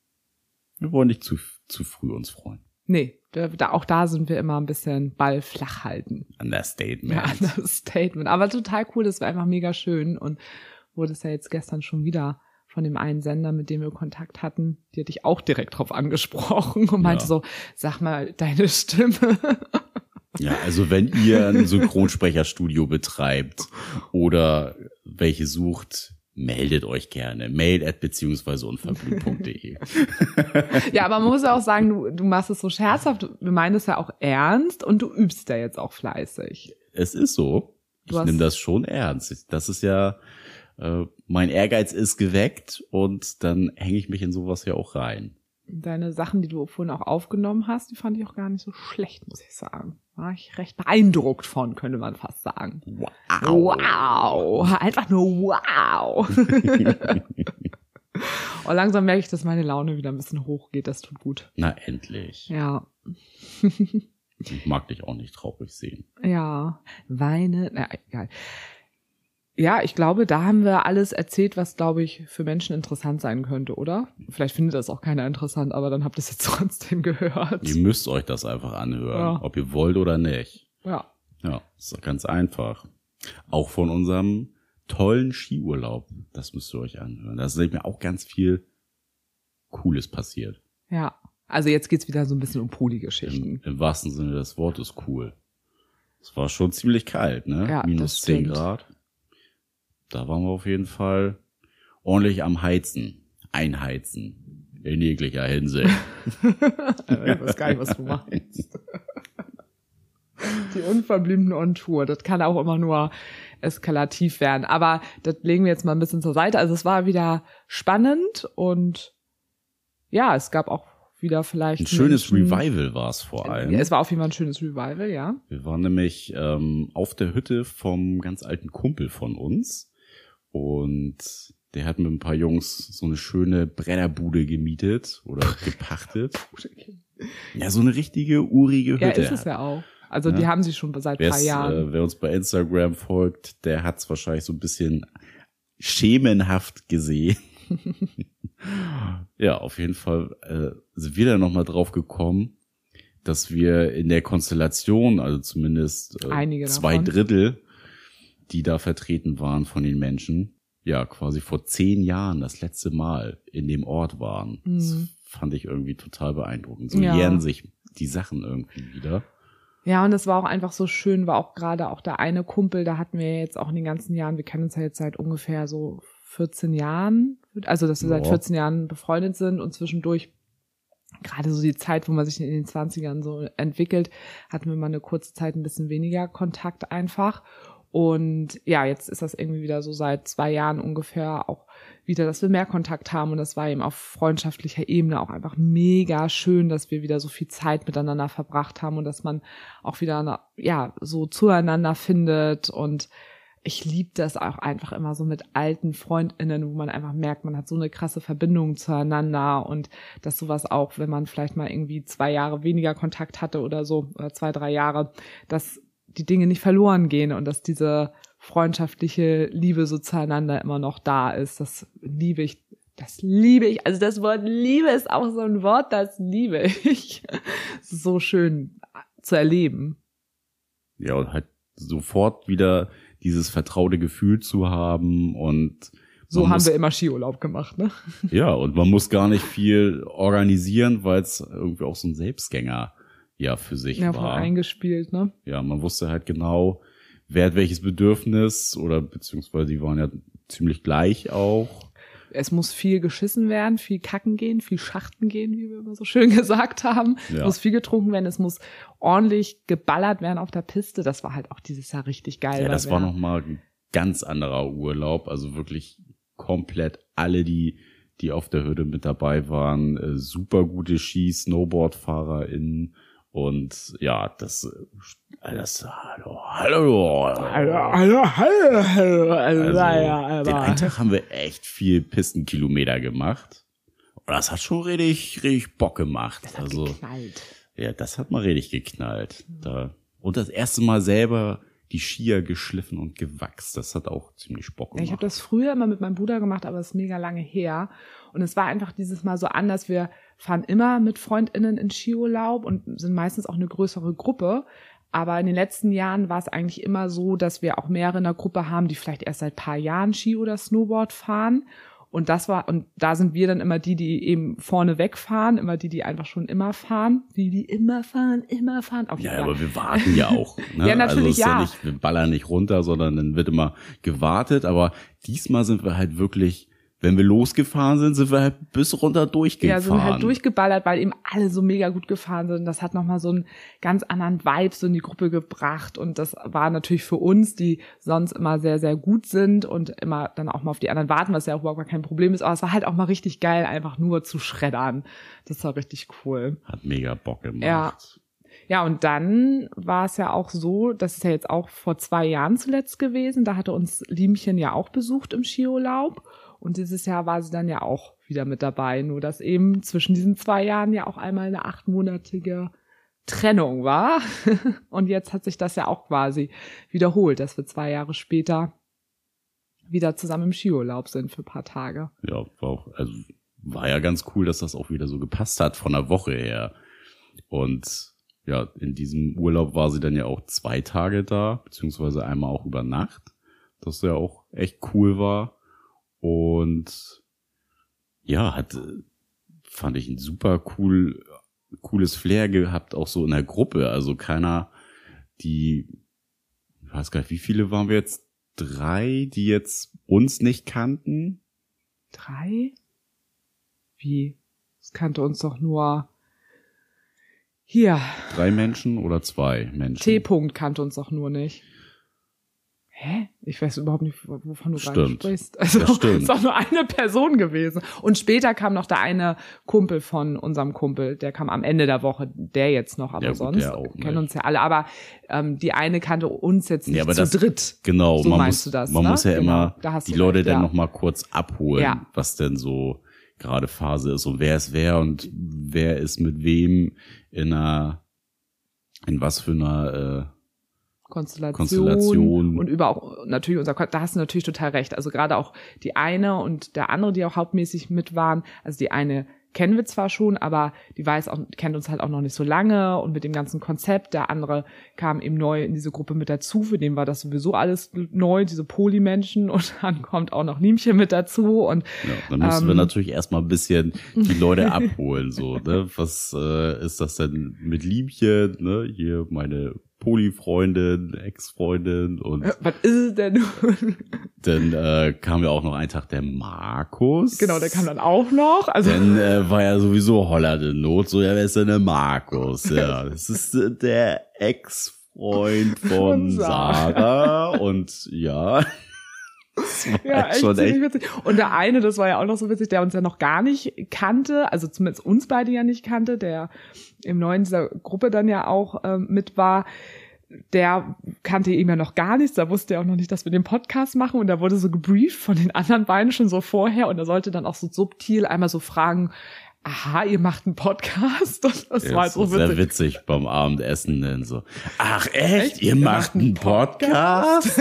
wir wollen nicht zu, zu früh uns freuen. Nee, da, auch da sind wir immer ein bisschen Ball flach halten. Understatement. Ja, <laughs> das Statement. Aber total cool, das war einfach mega schön und wurde es ja jetzt gestern schon wieder von dem einen Sender, mit dem wir Kontakt hatten, die hatte ich auch direkt drauf angesprochen und meinte Ja. so, sag mal, deine Stimme. Ja, also wenn ihr ein <laughs> Synchronsprecherstudio betreibt oder welche sucht, meldet euch gerne. Mail at beziehungsweise unverblümt.de. <laughs> ja, aber man muss ja auch sagen, du, du machst es so scherzhaft, du meinst es ja auch ernst und du übst ja jetzt auch fleißig. Es ist so. Du Ich nehme das schon ernst. Das ist ja, äh, mein Ehrgeiz ist geweckt und dann hänge ich mich in sowas ja auch rein. Deine Sachen, die du vorhin auch aufgenommen hast, die fand ich auch gar nicht so schlecht, muss ich sagen. War ich recht beeindruckt von, könnte man fast sagen. Wow. Wow. Einfach nur wow. Und <laughs> langsam merke ich, dass meine Laune wieder ein bisschen hochgeht. Das tut gut. Na, endlich. Ja. Ich mag dich auch nicht traurig sehen. Ja. Weine. Na, egal. Ja, ich glaube, da haben wir alles erzählt, was, glaube ich, für Menschen interessant sein könnte, oder? Vielleicht findet das auch keiner interessant, aber dann habt ihr es jetzt <laughs> trotzdem gehört. Ihr müsst euch das einfach anhören, Ja. ob ihr wollt oder nicht. Ja. Ja, ist doch ganz einfach. Auch von unserem tollen Skiurlaub. Das müsst ihr euch anhören. Da ist nämlich auch ganz viel Cooles passiert. Ja. Also jetzt geht's wieder so ein bisschen um Im, Poli-Geschichten. Im wahrsten Sinne des Wortes cool. Es war schon ziemlich kalt, ne? Ja, Minus das 10 stimmt. Grad. Da waren wir auf jeden Fall ordentlich am Heizen. Einheizen. In jeglicher Hinsicht. <laughs> Ich weiß gar nicht, was du meinst. Die Unverbliebene on Tour, das kann auch immer nur eskalativ werden. Aber das legen wir jetzt mal ein bisschen zur Seite. Also es war wieder spannend und ja, es gab auch wieder vielleicht. Ein schönes Menschen- Revival war es vor allem. Ja, es war auf jeden Fall ein schönes Revival, ja. Wir waren nämlich ähm, auf der Hütte vom ganz alten Kumpel von uns und der hat mit ein paar Jungs so eine schöne Brennerbude gemietet oder <laughs> gepachtet. Ja, so eine richtige urige Ja, Hütte. ist es ja auch. Also Ja. die haben sie schon seit Wer's, drei Jahren. Äh, wer uns bei Instagram folgt, der hat es wahrscheinlich so ein bisschen schemenhaft gesehen. <laughs> ja, auf jeden Fall äh, sind wir da nochmal drauf gekommen, dass wir in der Konstellation, also zumindest äh, zwei davon. Drittel, die da vertreten waren von den Menschen, ja, quasi vor zehn Jahren das letzte Mal in dem Ort waren. Das Mhm. fand ich irgendwie total beeindruckend. So Ja. jähren sich die Sachen irgendwie wieder. Ja, und es war auch einfach so schön, war auch gerade auch der eine Kumpel, da hatten wir jetzt auch in den ganzen Jahren, wir kennen uns ja jetzt seit ungefähr so 14 Jahren, also dass wir seit Ja. 14 Jahren befreundet sind und zwischendurch gerade so die Zeit, wo man sich in den 20ern so entwickelt, hatten wir mal eine kurze Zeit ein bisschen weniger Kontakt einfach. Und ja, jetzt ist das irgendwie wieder so seit zwei Jahren ungefähr auch wieder, dass wir mehr Kontakt haben. Und das war eben auf freundschaftlicher Ebene auch einfach mega schön, dass wir wieder so viel Zeit miteinander verbracht haben und dass man auch wieder, ja, so zueinander findet. Und ich liebe das auch einfach immer so mit alten FreundInnen, wo man einfach merkt, man hat so eine krasse Verbindung zueinander und dass sowas auch, wenn man vielleicht mal irgendwie zwei Jahre weniger Kontakt hatte oder so, oder zwei, drei Jahre, dass die Dinge nicht verloren gehen und dass diese freundschaftliche Liebe so zueinander immer noch da ist. Das liebe ich. Das liebe ich. Also das Wort Liebe ist auch so ein Wort, das liebe ich. <laughs> So schön zu erleben. Ja, und halt sofort wieder dieses vertraute Gefühl zu haben und So haben muss, wir immer Skiurlaub gemacht, ne? ja, und man muss gar nicht viel organisieren, weil es irgendwie auch so ein Selbstgänger ja für sich Ja, war. eingespielt, ne? Ja, man wusste halt genau, wer hat welches Bedürfnis oder beziehungsweise die waren ja ziemlich gleich auch. Es muss viel geschissen werden, viel kacken gehen, viel schachten gehen, wie wir immer so schön <laughs> gesagt haben. Es Ja. muss viel getrunken werden, es muss ordentlich geballert werden auf der Piste. Das war halt auch dieses Jahr richtig geil. Ja, das war nochmal ein ganz anderer Urlaub. Also wirklich komplett alle, die, die auf der Hürde mit dabei waren, äh, super gute Ski, SnowboardfahrerInnen. Und ja, das, äh, das, hallo, hallo. Hallo, hallo, hallo, hallo, Also, hallo, den hallo. einen Tag haben wir echt viel Pistenkilometer gemacht. Und das hat schon richtig, richtig Bock gemacht. Das hat also, geknallt. ja, das hat mal richtig geknallt. Da, und das erste Mal selber die Skier geschliffen und gewachst. Das hat auch ziemlich Bock gemacht. ich habe das früher immer mit meinem Bruder gemacht, aber es ist mega lange her. Und es war einfach dieses Mal so anders. Wir fahren immer mit FreundInnen in Skiurlaub und sind meistens auch eine größere Gruppe. Aber in den letzten Jahren war es eigentlich immer so, dass wir auch mehrere in der Gruppe haben, die vielleicht erst seit paar Jahren Ski oder Snowboard fahren. Und das war, und da sind wir dann immer die, die eben vorne wegfahren, immer die, die einfach schon immer fahren, die, die immer fahren, immer fahren. Okay, Ja, aber wir warten ja auch. <laughs> Ne? Ja, natürlich, also es ist ja. ja. nicht, wir ballern nicht runter, sondern dann wird immer gewartet. Aber diesmal sind wir halt wirklich, wenn wir losgefahren sind, sind wir halt bis runter durchgefahren. Ja, sind halt durchgeballert, weil eben alle so mega gut gefahren sind. Das hat nochmal so einen ganz anderen Vibe so in die Gruppe gebracht. Und das war natürlich für uns, die sonst immer sehr, sehr gut sind und immer dann auch mal auf die anderen warten, was ja auch überhaupt kein Problem ist. Aber es war halt auch mal richtig geil, einfach nur zu schreddern. Das war richtig cool. Hat mega Bock gemacht. Ja. Ja, und dann war es ja auch so, das ist ja jetzt auch vor zwei Jahren zuletzt gewesen, da hatte uns Liemchen ja auch besucht im Skiurlaub. Und dieses Jahr war sie dann ja auch wieder mit dabei. Nur dass eben zwischen diesen zwei Jahren ja auch einmal eine achtmonatige Trennung war. <laughs> Und jetzt hat sich das ja auch quasi wiederholt, dass wir zwei Jahre später wieder zusammen im Skiurlaub sind für ein paar Tage. Ja, war auch, also war ja ganz cool, dass das auch wieder so gepasst hat von der Woche her. Und ja, in diesem Urlaub war sie dann ja auch zwei Tage da, beziehungsweise einmal auch über Nacht, das ja auch echt cool war. Und ja, hat, äh, fand ich ein super cool, cooles Flair gehabt, auch so in der Gruppe. Also keiner, die, ich weiß gar nicht, wie viele waren wir jetzt? Drei, die jetzt uns nicht kannten. Drei? Wie? Es kannte uns doch nur hier. Drei Menschen oder zwei Menschen? T-Punkt kannte uns doch nur nicht. Hä? Ich weiß überhaupt nicht, wovon du gerade sprichst. <laughs> Also, stimmt. es ist doch nur eine Person gewesen. Und später kam noch der eine Kumpel von unserem Kumpel, der kam am Ende der Woche, der jetzt noch, aber Ja, sonst auch kennen uns ja alle. Aber ähm, die eine kannte uns jetzt nicht Ja, aber zu das- dritt. Genau, So man, meinst muss, du das, man ne? muss ja Genau, immer die Leute recht, dann ja. noch mal kurz abholen, Ja. was denn so gerade Phase ist und wer ist wer und wer ist mit wem in einer In was für einer äh, Konstellation, Konstellation. und über auch natürlich unser da hast du natürlich total recht. Also gerade auch die eine und der andere, die auch hauptmäßig mit waren, also die eine kennen wir zwar schon, aber die weiß auch, kennt uns halt auch noch nicht so lange und mit dem ganzen Konzept. Der andere kam eben neu in diese Gruppe mit dazu, für den war das sowieso alles neu, diese Polymenschen <laughs> und dann kommt auch noch Niemchen mit dazu und Ja, dann mussten wir Ähm. natürlich erstmal ein bisschen die <laughs> Leute abholen, so, ne? Was äh, ist das denn mit Liebchen, ne? Hier meine Polyfreundin, Ex-Freundin und äh, was ist es denn <laughs> dann äh, kam ja auch noch ein Tag der Markus. genau, der kam dann auch noch. Also Dann äh, war ja sowieso Holland in Not, so ja, wer ist denn der Markus? Ja, <laughs> das ist äh, der Ex-Freund von. Sarah und ja. Das war Ja, echt schon echt witzig. Und der eine, das war ja auch noch so witzig, der uns ja noch gar nicht kannte, also zumindest uns beide ja nicht kannte, der im neuen dieser Gruppe dann ja auch ähm, mit war, der kannte ihn ja noch gar nichts, da wusste er auch noch nicht, dass wir den Podcast machen und da wurde so gebrieft von den anderen beiden schon so vorher und er sollte dann auch so subtil einmal so fragen, aha, ihr macht einen Podcast? Und <laughs> das war Ja, so sehr witzig. witzig beim Abendessen denn so. Ach echt? Echt? Ihr macht einen Podcast? <laughs>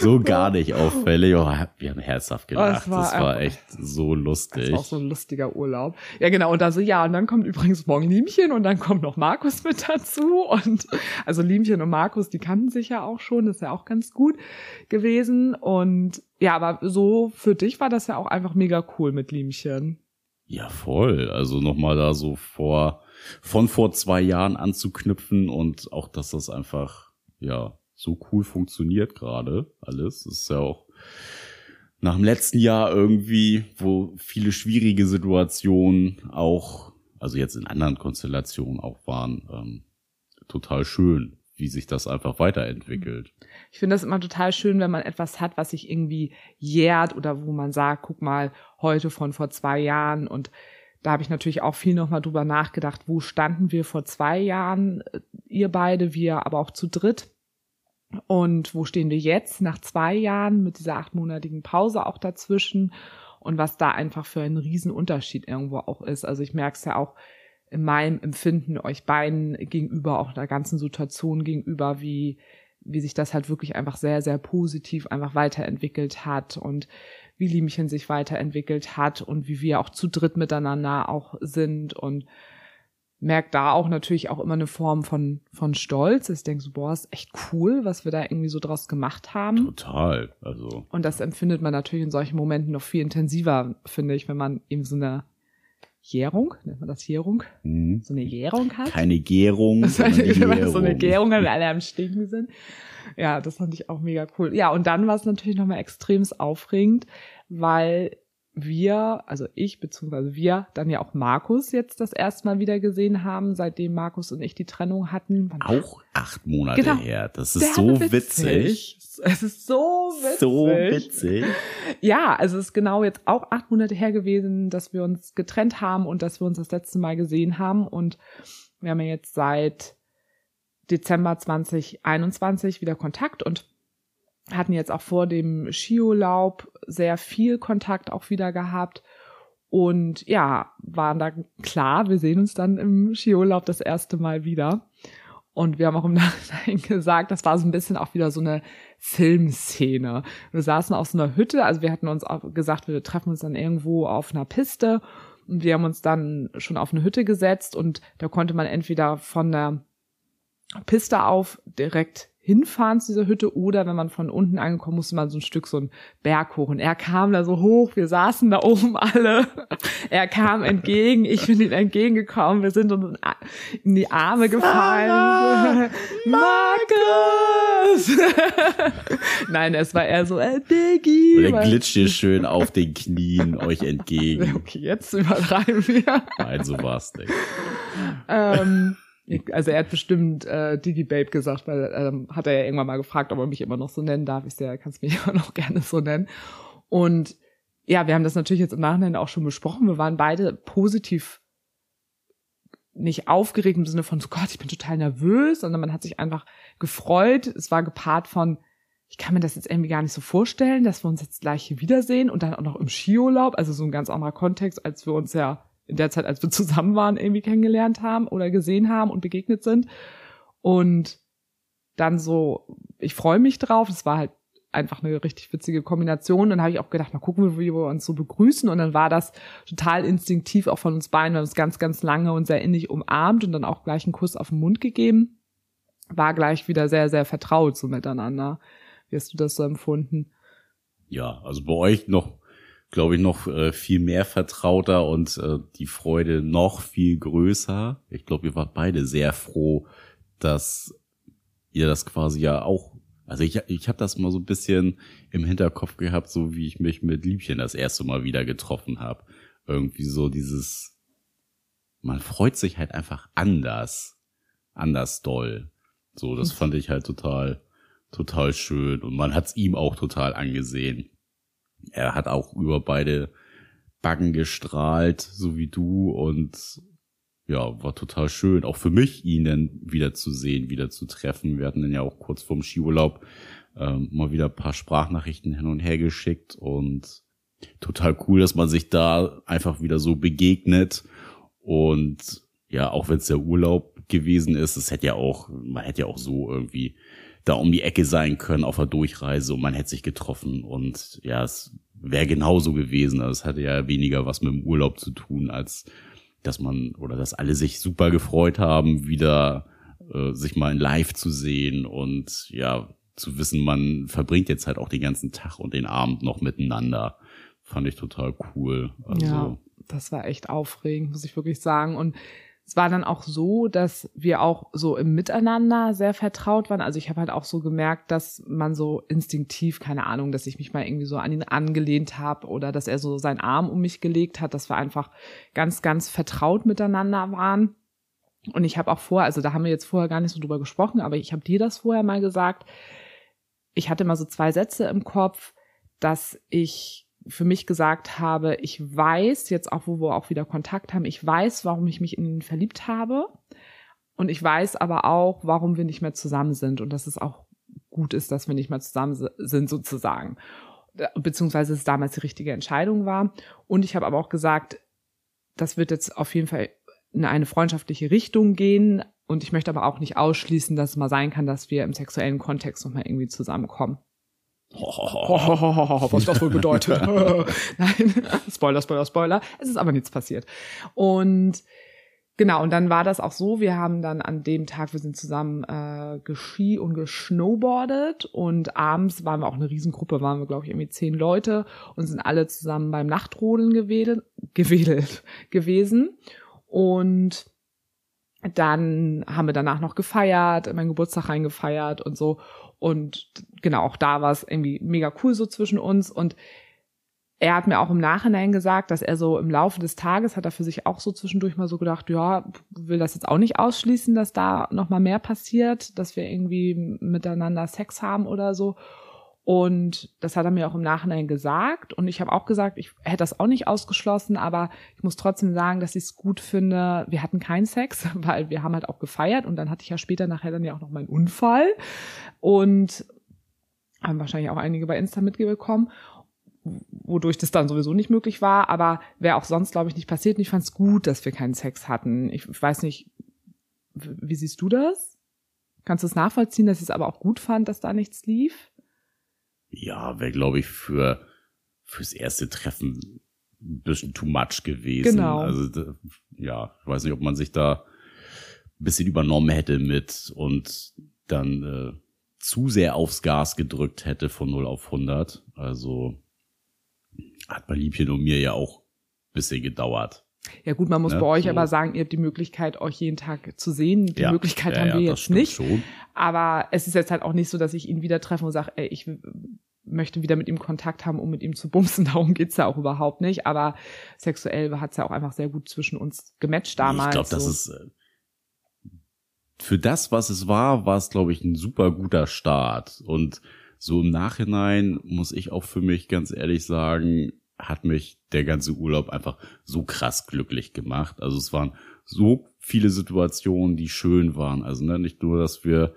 so gar nicht auffällig. Oh, wir haben herzhaft gelacht. Das war Das war echt so Das lustig. war auch so ein lustiger Urlaub. Ja, genau. Und dann so, ja, und dann kommt übrigens morgen Liemchen und dann kommt noch Markus mit dazu. Und also Liemchen und Markus, die kannten sich ja auch schon. Das ist ja auch ganz gut gewesen. Und ja, aber so für dich war das ja auch einfach mega cool mit Liemchen. Ja, voll. Also nochmal da so vor, von vor zwei Jahren anzuknüpfen und auch, dass das einfach, ja, so cool funktioniert gerade alles. Das ist ja auch nach dem letzten Jahr irgendwie, wo viele schwierige Situationen auch, also jetzt in anderen Konstellationen auch waren, ähm, total schön, wie sich das einfach weiterentwickelt. Ich finde das immer total schön, wenn man etwas hat, was sich irgendwie jährt oder wo man sagt, guck mal, heute von vor zwei Jahren und da habe ich natürlich auch viel nochmal drüber nachgedacht, wo standen wir vor zwei Jahren, äh, ihr beide, wir aber auch zu dritt. Und wo stehen wir jetzt nach zwei Jahren mit dieser achtmonatigen Pause auch dazwischen und was da einfach für ein Riesenunterschied irgendwo auch ist. Also ich merke es ja auch in meinem Empfinden euch beiden gegenüber, auch der ganzen Situation gegenüber, wie, wie sich das halt wirklich einfach sehr, sehr positiv einfach weiterentwickelt hat und wie Liemchen sich weiterentwickelt hat und wie wir auch zu dritt miteinander auch sind und merkt da auch natürlich auch immer eine Form von, von Stolz. Ich denke so, boah, ist echt cool, was wir da irgendwie so draus gemacht haben. Total. Also, Und das empfindet man natürlich in solchen Momenten noch viel intensiver, finde ich, wenn man eben so eine Jährung, nennt man das Jährung, hm. so eine Jährung hat. keine Gärung. <laughs> wenn man so eine Gärung. Gärung und alle am Stinken sind. Ja, das fand ich auch mega cool. Ja, und dann war es natürlich nochmal extremst aufregend, weil wir, also ich beziehungsweise wir, dann ja auch Markus jetzt das erste Mal wieder gesehen haben, seitdem Markus und ich die Trennung hatten. Wann- Auch acht Monate Genau. her. Das ist so Derbe witzig. Es ist so witzig. So witzig. Ja, also es ist genau jetzt auch acht Monate her gewesen, dass wir uns getrennt haben und dass wir uns das letzte Mal gesehen haben. Und wir haben ja jetzt seit Dezember 2021 wieder Kontakt und hatten jetzt auch vor dem Skiurlaub sehr viel Kontakt auch wieder gehabt. Und ja, waren da klar, wir sehen uns dann im Skiurlaub das erste Mal wieder. Und wir haben auch im <laughs> Nachhinein gesagt, das war so ein bisschen auch wieder so eine Filmszene. Wir saßen auf so einer Hütte, also wir hatten uns auch gesagt, wir treffen uns dann irgendwo auf einer Piste und wir haben uns dann schon auf eine Hütte gesetzt und da konnte man entweder von der Piste auf direkt hinfahren zu dieser Hütte oder wenn man von unten angekommen musste man so ein Stück so einen Berg hoch und er kam da so hoch, wir saßen da oben alle, er kam entgegen, ich bin ihm entgegengekommen, wir sind uns in die Arme gefallen. Markus! <laughs> Nein, es war eher so, äh, Diggi. Und er glitscht dir schön auf den Knien euch entgegen. <laughs> Okay, jetzt übertreiben wir. Nein, so war's nicht. ähm, also er hat bestimmt äh, Digi Babe gesagt, weil ähm, hat er ja irgendwann mal gefragt, ob er mich immer noch so nennen darf. Ich sehe, er kann es mich <laughs> immer noch gerne so nennen. Und ja, wir haben das natürlich jetzt im Nachhinein auch schon besprochen. Wir waren beide positiv nicht aufgeregt im Sinne von so Gott, ich bin total nervös, sondern man hat sich einfach gefreut. Es war gepaart von ich kann mir das jetzt irgendwie gar nicht so vorstellen, dass wir uns jetzt gleich hier wiedersehen und dann auch noch im Skiurlaub, also so ein ganz anderer Kontext, als wir uns ja in der Zeit, als wir zusammen waren, irgendwie kennengelernt haben oder gesehen haben und begegnet sind. Und dann so, ich freue mich drauf. Das war halt einfach eine richtig witzige Kombination. Dann habe ich auch gedacht, mal gucken, wie wir uns so begrüßen. Und dann war das total instinktiv auch von uns beiden. Wir haben uns ganz, ganz lange und sehr innig umarmt und dann auch gleich einen Kuss auf den Mund gegeben. War gleich wieder sehr, sehr vertraut so miteinander. Wie hast du das so empfunden? Ja, also bei euch noch, glaube ich, noch äh, viel mehr vertrauter und äh, die Freude noch viel größer. Ich glaube, ihr wart beide sehr froh, dass ihr das quasi ja auch also ich, ich habe das mal so ein bisschen im Hinterkopf gehabt, so wie ich mich mit Liebchen das erste Mal wieder getroffen habe. Irgendwie so dieses, man freut sich halt einfach anders, anders doll. So, das hm. fand ich halt total, total schön. Und man hat's ihm auch total angesehen. Er hat auch über beide Backen gestrahlt, so wie du. Und ja, war total schön. Auch für mich, ihn dann wieder zu sehen, wieder zu treffen. Wir hatten dann ja auch kurz vorm Skiurlaub ähm, mal wieder ein paar Sprachnachrichten hin und her geschickt und total cool, dass man sich da einfach wieder so begegnet. Und ja, auch wenn es der Urlaub gewesen ist, es hätte ja auch, man hätte ja auch so irgendwie da um die Ecke sein können auf der Durchreise und man hätte sich getroffen und ja, es wäre genauso gewesen. Also es hatte ja weniger was mit dem Urlaub zu tun, als dass man oder dass alle sich super gefreut haben, wieder äh, sich mal in Live zu sehen und ja, zu wissen, man verbringt jetzt halt auch den ganzen Tag und den Abend noch miteinander. Fand ich total cool. Also, ja, das war echt aufregend, muss ich wirklich sagen. Und es war dann auch so, dass wir auch so im Miteinander sehr vertraut waren. Also ich habe halt auch so gemerkt, dass man so instinktiv, keine Ahnung, dass ich mich mal irgendwie so an ihn angelehnt habe oder dass er so seinen Arm um mich gelegt hat, dass wir einfach ganz, ganz vertraut miteinander waren. Und ich habe auch vorher, also da haben wir jetzt vorher gar nicht so drüber gesprochen, aber ich habe dir das vorher mal gesagt. Ich hatte mal so zwei Sätze im Kopf, dass ich für mich gesagt habe, ich weiß jetzt auch, wo wir auch wieder Kontakt haben, ich weiß, warum ich mich in ihn verliebt habe. Und ich weiß aber auch, warum wir nicht mehr zusammen sind und dass es auch gut ist, dass wir nicht mehr zusammen sind sozusagen. Beziehungsweise es damals die richtige Entscheidung war. Und ich habe aber auch gesagt, das wird jetzt auf jeden Fall in eine freundschaftliche Richtung gehen. Und ich möchte aber auch nicht ausschließen, dass es mal sein kann, dass wir im sexuellen Kontext nochmal irgendwie zusammenkommen. Was das wohl bedeutet. <laughs> Nein, Spoiler, Spoiler, Spoiler. Es ist aber nichts passiert. Und genau, und dann war das auch so, wir haben dann an dem Tag, wir sind zusammen äh, geski und gesnowboardet und abends waren wir auch eine Riesengruppe, waren wir, glaube ich, irgendwie zehn Leute und sind alle zusammen beim Nachtrodeln gewedelt, gewedelt gewesen. Und dann haben wir danach noch gefeiert, meinen Geburtstag reingefeiert und so. Und genau, auch da war es irgendwie mega cool so zwischen uns. Und er hat mir auch im Nachhinein gesagt, dass er so im Laufe des Tages hat er für sich auch so zwischendurch mal so gedacht, ja, will das jetzt auch nicht ausschließen, dass da noch mal mehr passiert, dass wir irgendwie miteinander Sex haben oder so. Und das hat er mir auch im Nachhinein gesagt. Und ich habe auch gesagt, ich hätte das auch nicht ausgeschlossen, aber ich muss trotzdem sagen, dass ich es gut finde. Wir hatten keinen Sex, <laughs> weil wir haben halt auch gefeiert und dann hatte ich ja später nachher dann ja auch noch meinen Unfall. Und haben wahrscheinlich auch einige bei Insta mitbekommen, wodurch das dann sowieso nicht möglich war. Aber wäre auch sonst, glaube ich, nicht passiert. Und ich fand es gut, dass wir keinen Sex hatten. Ich weiß nicht, wie siehst du das? Kannst du es nachvollziehen, dass ich es aber auch gut fand, dass da nichts lief? Ja, wäre, glaube ich, für fürs erste Treffen ein bisschen too much gewesen. Genau. Also ja, ich weiß nicht, ob man sich da ein bisschen übernommen hätte mit und dann äh, zu sehr aufs Gas gedrückt hätte von 0 auf 100. Also hat bei Liebchen und mir ja auch ein bisschen gedauert. Ja gut, man muss ne? bei euch so. aber sagen, ihr habt die Möglichkeit, euch jeden Tag zu sehen. Die ja. Möglichkeit ja, haben wir jetzt nicht. Schon. Aber es ist jetzt halt auch nicht so, dass ich ihn wieder treffe und sage, ey, ich möchte wieder mit ihm Kontakt haben, um mit ihm zu bumsen. <laughs> Darum geht's ja auch überhaupt nicht. Aber sexuell hat's ja auch einfach sehr gut zwischen uns gematcht damals. Ich glaube, so. das ist äh, für das, was es war, war es, glaube ich, ein super guter Start. Und so im Nachhinein muss ich auch für mich ganz ehrlich sagen, hat mich der ganze Urlaub einfach so krass glücklich gemacht. Also es waren so viele Situationen, die schön waren. Also ne, nicht nur, dass wir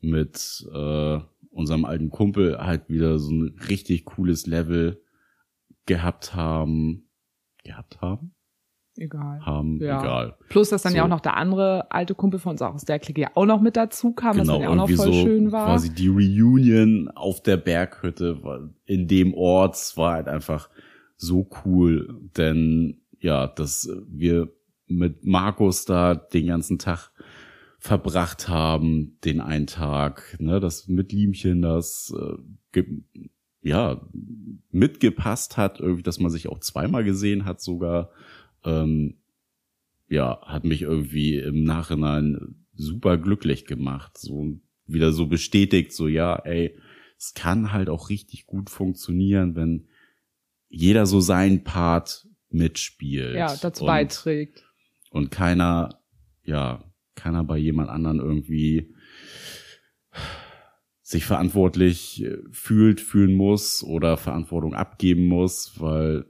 mit äh, unserem alten Kumpel halt wieder so ein richtig cooles Level gehabt haben. Gehabt haben? egal. haben, Ja. egal. Plus, dass dann ja So. auch noch der andere alte Kumpel von uns auch aus der Clique ja auch noch mit dazu kam, was Genau, dann ja auch noch voll so schön war. quasi die Reunion auf der Berghütte in dem Ort war halt einfach so cool, denn ja, dass wir mit Markus da den ganzen Tag verbracht haben, den einen Tag, ne, das mit Liemchen, das äh, ja mitgepasst hat, irgendwie, dass man sich auch zweimal gesehen hat sogar. Ähm, ja, hat mich irgendwie im Nachhinein super glücklich gemacht. So wieder so bestätigt, so ja, ey, es kann halt auch richtig gut funktionieren, wenn jeder so seinen Part mitspielt. ja, dazu beiträgt. Und keiner, ja, keiner bei jemand anderen irgendwie sich verantwortlich äh, fühlt, fühlen muss oder Verantwortung abgeben muss, weil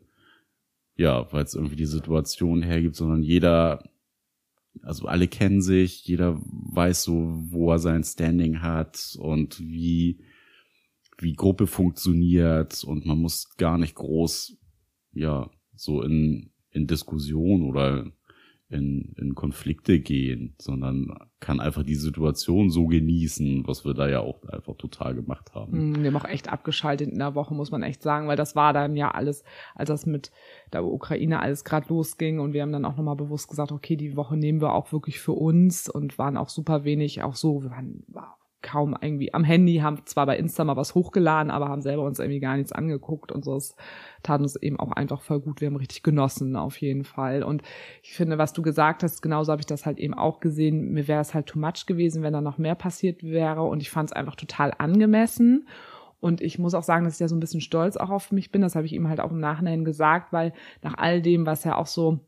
ja, weil es irgendwie die Situation hergibt, sondern jeder, also alle kennen sich, jeder weiß so, wo er sein Standing hat und wie wie Gruppe funktioniert und man muss gar nicht groß, ja, so in in Diskussion oder in, in Konflikte gehen, sondern kann einfach die Situation so genießen, was wir da ja auch einfach total gemacht haben. Mm, Wir haben auch echt abgeschaltet in der Woche, muss man echt sagen, weil das war dann ja alles, als das mit der Ukraine alles gerade losging und wir haben dann auch nochmal bewusst gesagt, okay, die Woche nehmen wir auch wirklich für uns und waren auch super wenig, auch so, wir waren war kaum irgendwie am Handy, haben zwar bei Insta mal was hochgeladen, aber haben selber uns irgendwie gar nichts angeguckt und so. Es tat uns eben auch einfach voll gut. Wir haben richtig genossen, auf jeden Fall. Und ich finde, was du gesagt hast, genauso habe ich das halt eben auch gesehen. Mir wäre es halt too much gewesen, wenn da noch mehr passiert wäre. Und ich fand es einfach total angemessen. Und ich muss auch sagen, dass ich da so ein bisschen stolz auch auf mich bin. Das habe ich ihm halt auch im Nachhinein gesagt, weil nach all dem, was ja auch so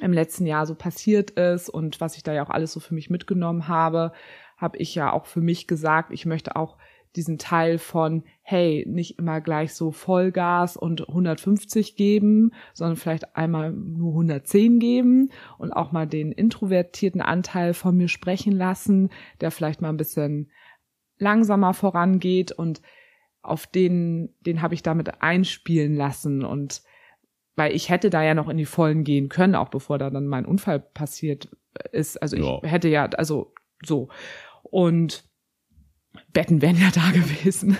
im letzten Jahr so passiert ist und was ich da ja auch alles so für mich mitgenommen habe, habe ich ja auch für mich gesagt, ich möchte auch diesen Teil von, hey, nicht immer gleich so Vollgas und 150 geben, sondern vielleicht einmal nur 110 geben und auch mal den introvertierten Anteil von mir sprechen lassen, der vielleicht mal ein bisschen langsamer vorangeht und auf den, den habe ich damit einspielen lassen und weil ich hätte da ja noch in die Vollen gehen können, auch bevor da dann mein Unfall passiert ist. Also ich Ja. hätte ja, also so. Und Betten wären ja da gewesen.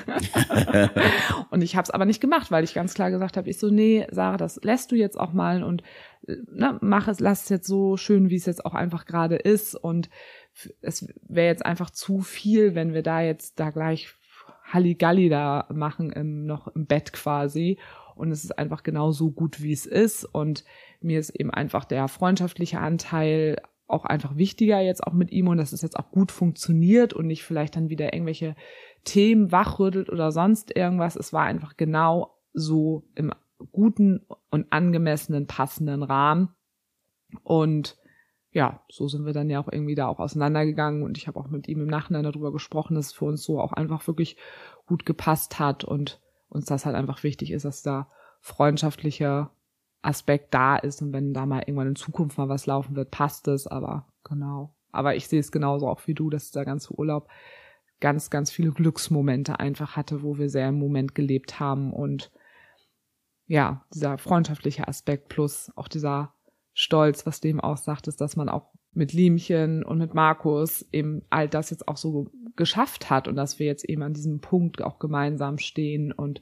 <laughs> und ich habe es aber nicht gemacht, weil ich ganz klar gesagt habe, ich so, nee, Sarah, das lässt du jetzt auch mal und äh, ne, mach es, lass es jetzt so schön, wie es jetzt auch einfach gerade ist. Und es wäre jetzt einfach zu viel, wenn wir da jetzt da gleich Halligalli da machen, im, noch im Bett quasi. Und es ist einfach genau so gut, wie es ist. Und mir ist eben einfach der freundschaftliche Anteil auch einfach wichtiger jetzt auch mit ihm und dass es jetzt auch gut funktioniert und nicht vielleicht dann wieder irgendwelche Themen wachrüttelt oder sonst irgendwas. Es war einfach genau so im guten und angemessenen, passenden Rahmen. Und ja, so sind wir dann ja auch irgendwie da auch auseinandergegangen und ich habe auch mit ihm im Nachhinein darüber gesprochen, dass es für uns so auch einfach wirklich gut gepasst hat und uns das halt einfach wichtig ist, dass da freundschaftlicher Aspekt da ist und wenn da mal irgendwann in Zukunft mal was laufen wird, passt es, aber genau. Aber ich sehe es genauso auch wie du, dass der ganze Urlaub ganz, ganz viele Glücksmomente einfach hatte, wo wir sehr im Moment gelebt haben und ja, dieser freundschaftliche Aspekt plus auch dieser Stolz, was dem auch sagt, ist, dass man auch mit Liemchen und mit Markus eben all das jetzt auch so geschafft hat und dass wir jetzt eben an diesem Punkt auch gemeinsam stehen und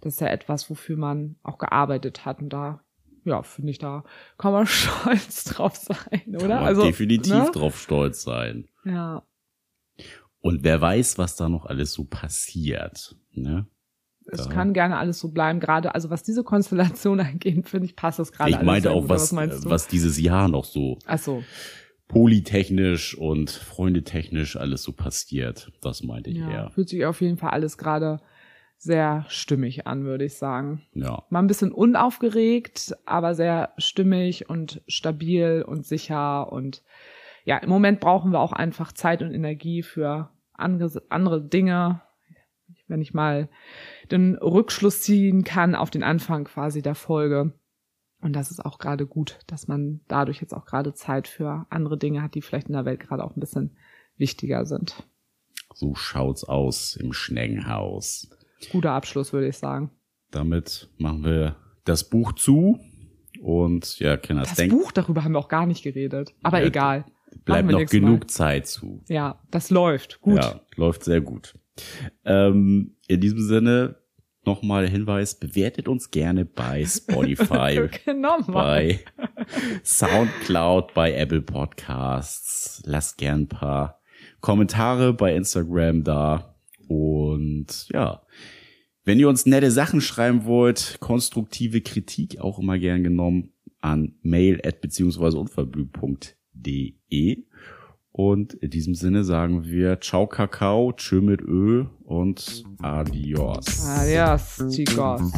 das ist ja etwas, wofür man auch gearbeitet hat und da ja, finde ich, da kann man <laughs> stolz drauf sein, oder? Kann man also definitiv ne? drauf stolz sein. Ja, Und wer weiß, was da noch alles so passiert. Ne? es Ja. kann gerne alles so bleiben. Gerade, also was diese Konstellation <laughs> angeht, finde ich, passt das gerade Ich meinte auch, gut. was, meinst du? was dieses Jahr noch so Ach so, polytechnisch und freundetechnisch alles so passiert. Das meinte ich ja, eher. fühlt sich auf jeden Fall alles gerade sehr stimmig an, würde ich sagen. Ja. Mal ein bisschen unaufgeregt, aber sehr stimmig und stabil und sicher und ja, im Moment brauchen wir auch einfach Zeit und Energie für andere, Dinge. Wenn ich mal den Rückschluss ziehen kann auf den Anfang quasi der Folge. Und das ist auch gerade gut, dass man dadurch jetzt auch gerade Zeit für andere Dinge hat, die vielleicht in der Welt gerade auch ein bisschen wichtiger sind. So schaut's aus im Schneckenhaus. Guter Abschluss, würde ich sagen. Damit machen wir das Buch zu Und ja, Kinder, Das denk, Buch, darüber haben wir auch gar nicht geredet. Aber Ja, egal. bleibt noch genug Mal. Zeit zu. Ja, das läuft. Gut. Ja, läuft sehr gut. Ähm, in diesem Sinne nochmal Hinweis, bewertet uns gerne bei <laughs> Spotify, genau. Bei Soundcloud, bei Apple Podcasts. Lasst gern ein paar Kommentare bei Instagram da. Und ja, wenn ihr uns nette Sachen schreiben wollt, konstruktive Kritik auch immer gern genommen an mail at beziehungsweise unverblümt.de. Und in diesem Sinne sagen wir Ciao Kakao, Tschö mit Ö und Adios. Adios, chicos.